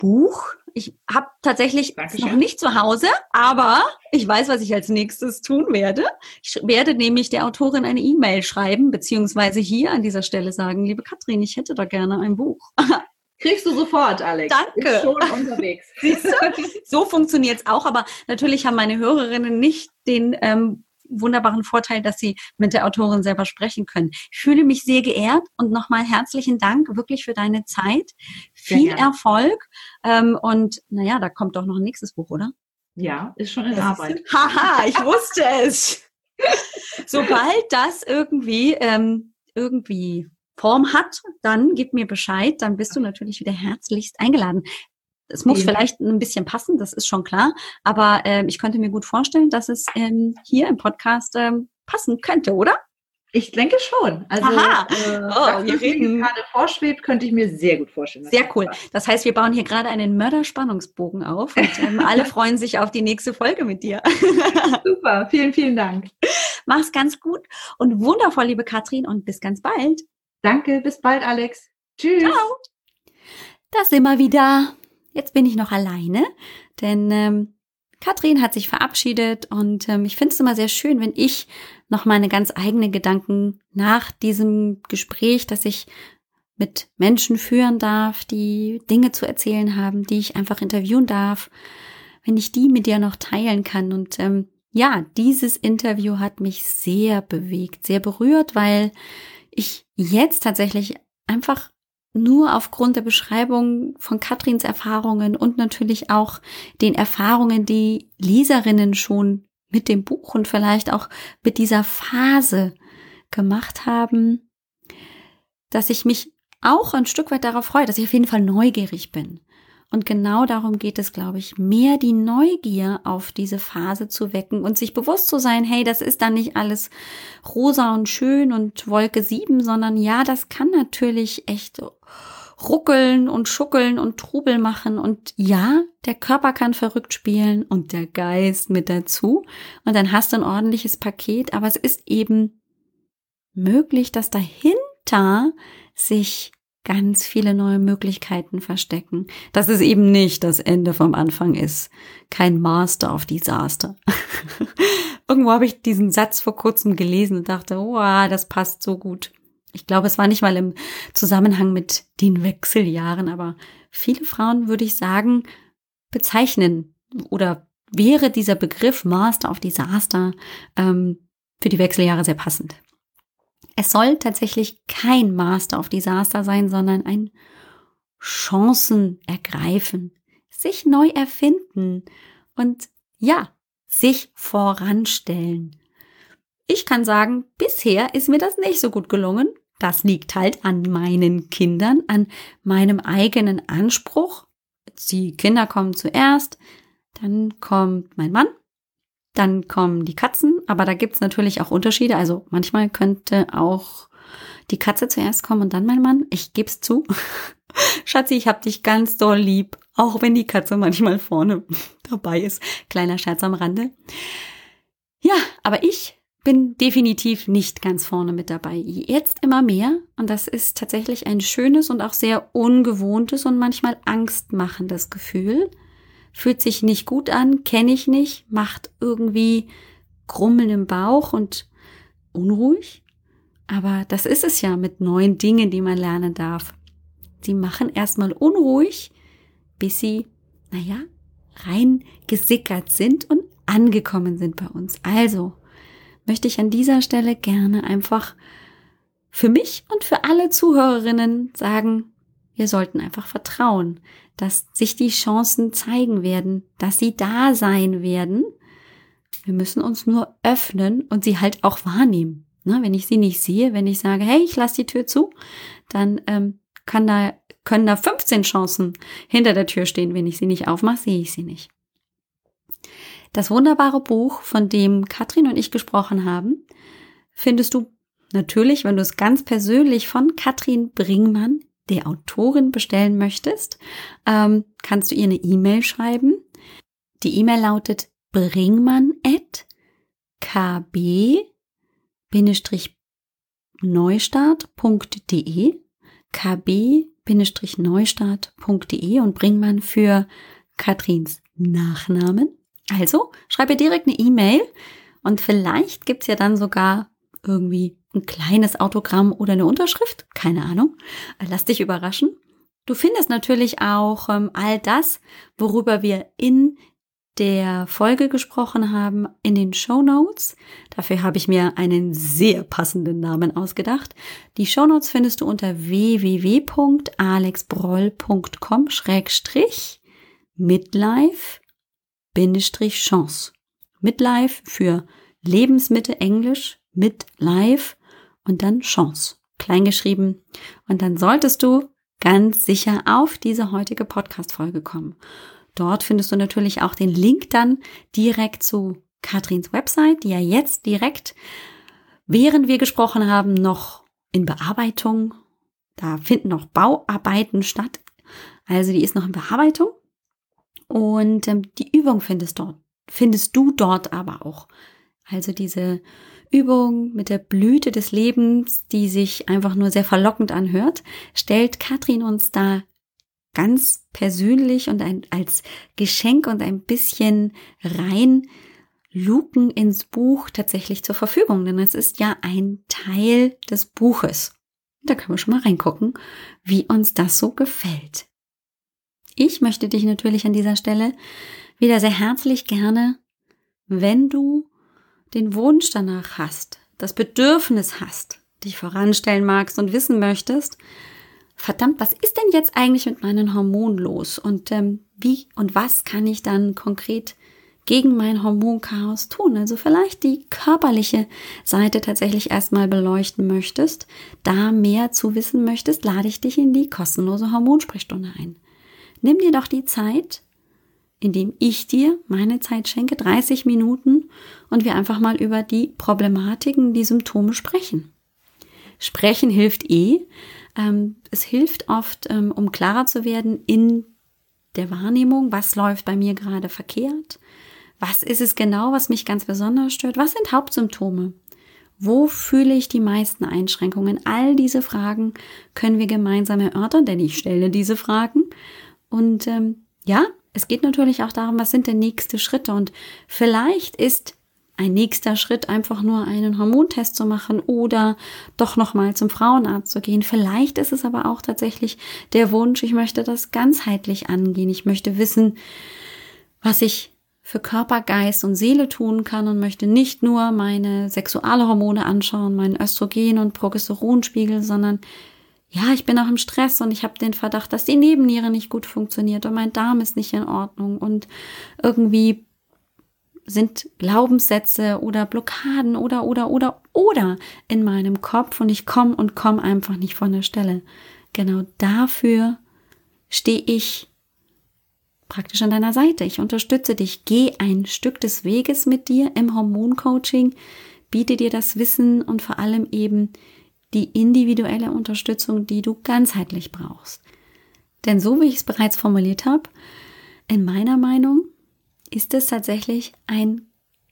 S1: Buch. Ich habe tatsächlich es
S2: Dankeschön.
S1: noch nicht zu Hause, aber ich weiß, was ich als nächstes tun werde. Ich werde nämlich der Autorin eine E-Mail schreiben, beziehungsweise hier an dieser Stelle sagen, liebe Katrin, ich hätte da gerne ein Buch.
S2: Kriegst du sofort, Alex.
S1: Danke.
S2: Ist schon unterwegs.
S1: So funktioniert es auch, aber natürlich haben meine Hörerinnen nicht den ähm, wunderbaren Vorteil, dass sie mit der Autorin selber sprechen können. Ich fühle mich sehr geehrt und nochmal herzlichen Dank wirklich für deine Zeit. Viel. Erfolg. Ähm, und naja, da kommt doch noch ein nächstes Buch, oder?
S2: Ja, ist schon in
S1: Das
S2: Arbeit.
S1: Haha, ich wusste es. Sobald das irgendwie, ähm, irgendwie Form hat, dann gib mir Bescheid, dann bist du natürlich wieder herzlichst eingeladen. Es muss vielleicht ein bisschen passen, das ist schon klar, aber ähm, ich könnte mir gut vorstellen, dass es ähm, hier im Podcast ähm, passen könnte, oder?
S2: Ich denke schon. Also,
S1: Aha.
S2: äh,
S1: Oh,
S2: das, was mir gerade vorschwebt, könnte ich mir sehr gut vorstellen.
S1: Sehr cool. Das heißt, wir bauen hier gerade einen Mörderspannungsbogen auf und ähm, alle freuen sich auf die nächste Folge mit dir.
S2: Super, vielen, vielen Dank.
S1: Mach's ganz gut und wundervoll, liebe Katrin, und bis ganz bald.
S2: Danke, bis bald, Alex. Tschüss.
S1: Ciao. Da sind wir wieder. Jetzt bin ich noch alleine, denn ähm, Katrin hat sich verabschiedet und ähm, ich finde es immer sehr schön, wenn ich noch meine ganz eigenen Gedanken nach diesem Gespräch, das ich mit Menschen führen darf, die Dinge zu erzählen haben, die ich einfach interviewen darf, wenn ich die mit dir noch teilen kann. Und ähm, ja, dieses Interview hat mich sehr bewegt, sehr berührt, weil ich jetzt tatsächlich einfach nur aufgrund der Beschreibung von Katrins Erfahrungen und natürlich auch den Erfahrungen, die Leserinnen schon mit dem Buch und vielleicht auch mit dieser Phase gemacht haben, dass ich mich auch ein Stück weit darauf freue, dass ich auf jeden Fall neugierig bin. Und genau darum geht es, glaube ich, mehr die Neugier auf diese Phase zu wecken und sich bewusst zu sein, hey, das ist dann nicht alles rosa und schön und Wolke 7, sondern ja, das kann natürlich echt ruckeln und schuckeln und Trubel machen und ja, der Körper kann verrückt spielen und der Geist mit dazu und dann hast du ein ordentliches Paket, aber es ist eben möglich, dass dahinter sich ganz viele neue Möglichkeiten verstecken. Dass es eben nicht das Ende vom Anfang ist. Kein Master of Disaster. Irgendwo habe ich diesen Satz vor kurzem gelesen und dachte, wow, das passt so gut. Ich glaube, es war nicht mal im Zusammenhang mit den Wechseljahren, aber viele Frauen, würde ich sagen, bezeichnen oder wäre dieser Begriff Master of Disaster ähm, für die Wechseljahre sehr passend. Es soll tatsächlich kein Master of Disaster sein, sondern ein Chancen ergreifen, sich neu erfinden und ja, sich voranstellen. Ich kann sagen, bisher ist mir das nicht so gut gelungen. Das liegt halt an meinen Kindern, an meinem eigenen Anspruch. Die Kinder kommen zuerst, dann kommt mein Mann, dann kommen die Katzen, aber da gibt's natürlich auch Unterschiede. Also manchmal könnte auch die Katze zuerst kommen und dann mein Mann. Ich geb's zu. Schatzi, ich hab dich ganz doll lieb, auch wenn die Katze manchmal vorne dabei ist. Kleiner Scherz am Rande. Ja, aber ich bin definitiv nicht ganz vorne mit dabei. Jetzt immer mehr. Und das ist tatsächlich ein schönes und auch sehr ungewohntes und manchmal angstmachendes Gefühl. Fühlt sich nicht gut an, kenne ich nicht, macht irgendwie Grummeln im Bauch und unruhig. Aber das ist es ja mit neuen Dingen, die man lernen darf. Sie machen erstmal unruhig, bis sie, naja, rein gesickert sind und angekommen sind bei uns. Also, möchte ich an dieser Stelle gerne einfach für mich und für alle Zuhörerinnen sagen, wir sollten einfach vertrauen, dass sich die Chancen zeigen werden, dass sie da sein werden. Wir müssen uns nur öffnen und sie halt auch wahrnehmen. Ne, wenn ich sie nicht sehe, wenn ich sage, hey, ich lasse die Tür zu, dann ähm, kann da, können da 15 Chancen hinter der Tür stehen. Wenn ich sie nicht aufmache, sehe ich sie nicht. Das wunderbare Buch, von dem Katrin und ich gesprochen haben, findest du natürlich, wenn du es ganz persönlich von Katrin Bringmann, der Autorin, bestellen möchtest, ähm, kannst du ihr eine E-Mail schreiben. Die E-Mail lautet bringmann.kb-neustart.de kb-neustart.de und Bringmann für Katrins Nachnamen also schreib ihr direkt eine E-Mail und vielleicht gibt's ja dann sogar irgendwie ein kleines Autogramm oder eine Unterschrift. Keine Ahnung. Lass dich überraschen. Du findest natürlich auch ähm, all das, worüber wir in der Folge gesprochen haben, in den Show Notes. Dafür habe ich mir einen sehr passenden Namen ausgedacht. Die Show Notes findest du unter www.alexbroll.com-midlife Chance. Midlife für Lebensmitte Englisch, Midlife und dann Chance. Kleingeschrieben. Und dann solltest du ganz sicher auf diese heutige Podcast-Folge kommen. Dort findest du natürlich auch den Link dann direkt zu Katrins Website, die ja jetzt direkt, während wir gesprochen haben, noch in Bearbeitung. Da finden noch Bauarbeiten statt. Also die ist noch in Bearbeitung. Und ähm, die Übung findest dort, findest du dort aber auch. Also diese Übung mit der Blüte des Lebens, die sich einfach nur sehr verlockend anhört, stellt Katrin uns da ganz persönlich und ein, als Geschenk und ein bisschen rein Luken ins Buch tatsächlich zur Verfügung, denn es ist ja ein Teil des Buches. Da können wir schon mal reingucken, wie uns das so gefällt. Ich möchte dich natürlich an dieser Stelle wieder sehr herzlich gerne, wenn du den Wunsch danach hast, das Bedürfnis hast, dich voranstellen magst und wissen möchtest, verdammt, was ist denn jetzt eigentlich mit meinen Hormonen los und ähm, wie und was kann ich dann konkret gegen mein Hormonchaos tun? Also vielleicht die körperliche Seite tatsächlich erstmal beleuchten möchtest, da mehr zu wissen möchtest, lade ich dich in die kostenlose Hormonsprechstunde ein nimm dir doch die Zeit, indem ich dir meine Zeit schenke, 30 Minuten, und wir einfach mal über die Problematiken, die Symptome sprechen. Sprechen hilft eh. Ähm, es hilft oft, ähm, um klarer zu werden in der Wahrnehmung, was läuft bei mir gerade verkehrt, was ist es genau, was mich ganz besonders stört, was sind Hauptsymptome, wo fühle ich die meisten Einschränkungen? All diese Fragen können wir gemeinsam erörtern, denn ich stelle diese Fragen und ähm, ja, es geht natürlich auch darum, was sind denn nächste Schritte? Und vielleicht ist ein nächster Schritt einfach nur einen Hormontest zu machen oder doch nochmal zum Frauenarzt zu gehen. Vielleicht ist es aber auch tatsächlich der Wunsch, ich möchte das ganzheitlich angehen. Ich möchte wissen, was ich für Körper, Geist und Seele tun kann und möchte nicht nur meine Sexualhormone anschauen, meinen Östrogen- und Progesteronspiegel, sondern ja, ich bin auch im Stress und ich habe den Verdacht, dass die Nebenniere nicht gut funktioniert und mein Darm ist nicht in Ordnung und irgendwie sind Glaubenssätze oder Blockaden oder oder oder oder in meinem Kopf und ich komme und komme einfach nicht von der Stelle. Genau dafür stehe ich praktisch an deiner Seite. Ich unterstütze dich. Geh ein Stück des Weges mit dir im Hormoncoaching, biete dir das Wissen und vor allem eben die individuelle Unterstützung, die du ganzheitlich brauchst. Denn so wie ich es bereits formuliert habe, in meiner Meinung ist es tatsächlich ein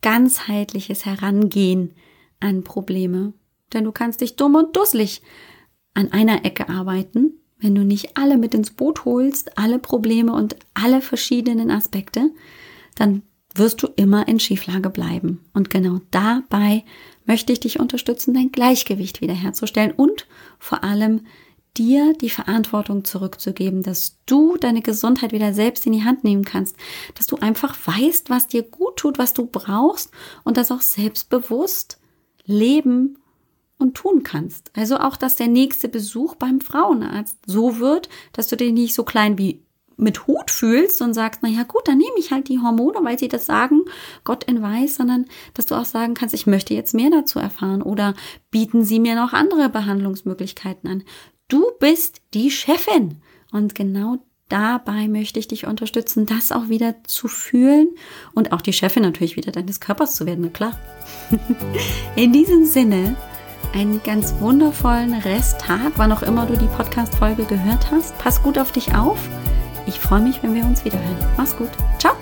S1: ganzheitliches Herangehen an Probleme. Denn du kannst dich dumm und dusselig an einer Ecke arbeiten, wenn du nicht alle mit ins Boot holst, alle Probleme und alle verschiedenen Aspekte, dann wirst du immer in Schieflage bleiben. Und genau dabei möchte ich dich unterstützen, dein Gleichgewicht wiederherzustellen und vor allem dir die Verantwortung zurückzugeben, dass du deine Gesundheit wieder selbst in die Hand nehmen kannst, dass du einfach weißt, was dir gut tut, was du brauchst und das auch selbstbewusst leben und tun kannst. Also auch, dass der nächste Besuch beim Frauenarzt so wird, dass du dich nicht so klein wie mit Hut fühlst und sagst, na ja gut, dann nehme ich halt die Hormone, weil sie das sagen, Gott in weiß, sondern dass du auch sagen kannst, ich möchte jetzt mehr dazu erfahren oder bieten sie mir noch andere Behandlungsmöglichkeiten an. Du bist die Chefin. Und genau dabei möchte ich dich unterstützen, das auch wieder zu fühlen und auch die Chefin natürlich wieder deines Körpers zu werden, na klar. In diesem Sinne, einen ganz wundervollen Resttag, wann auch immer du die Podcast-Folge gehört hast. Pass gut auf dich auf. Ich freue mich, wenn wir uns wiederhören. Mach's gut. Ciao.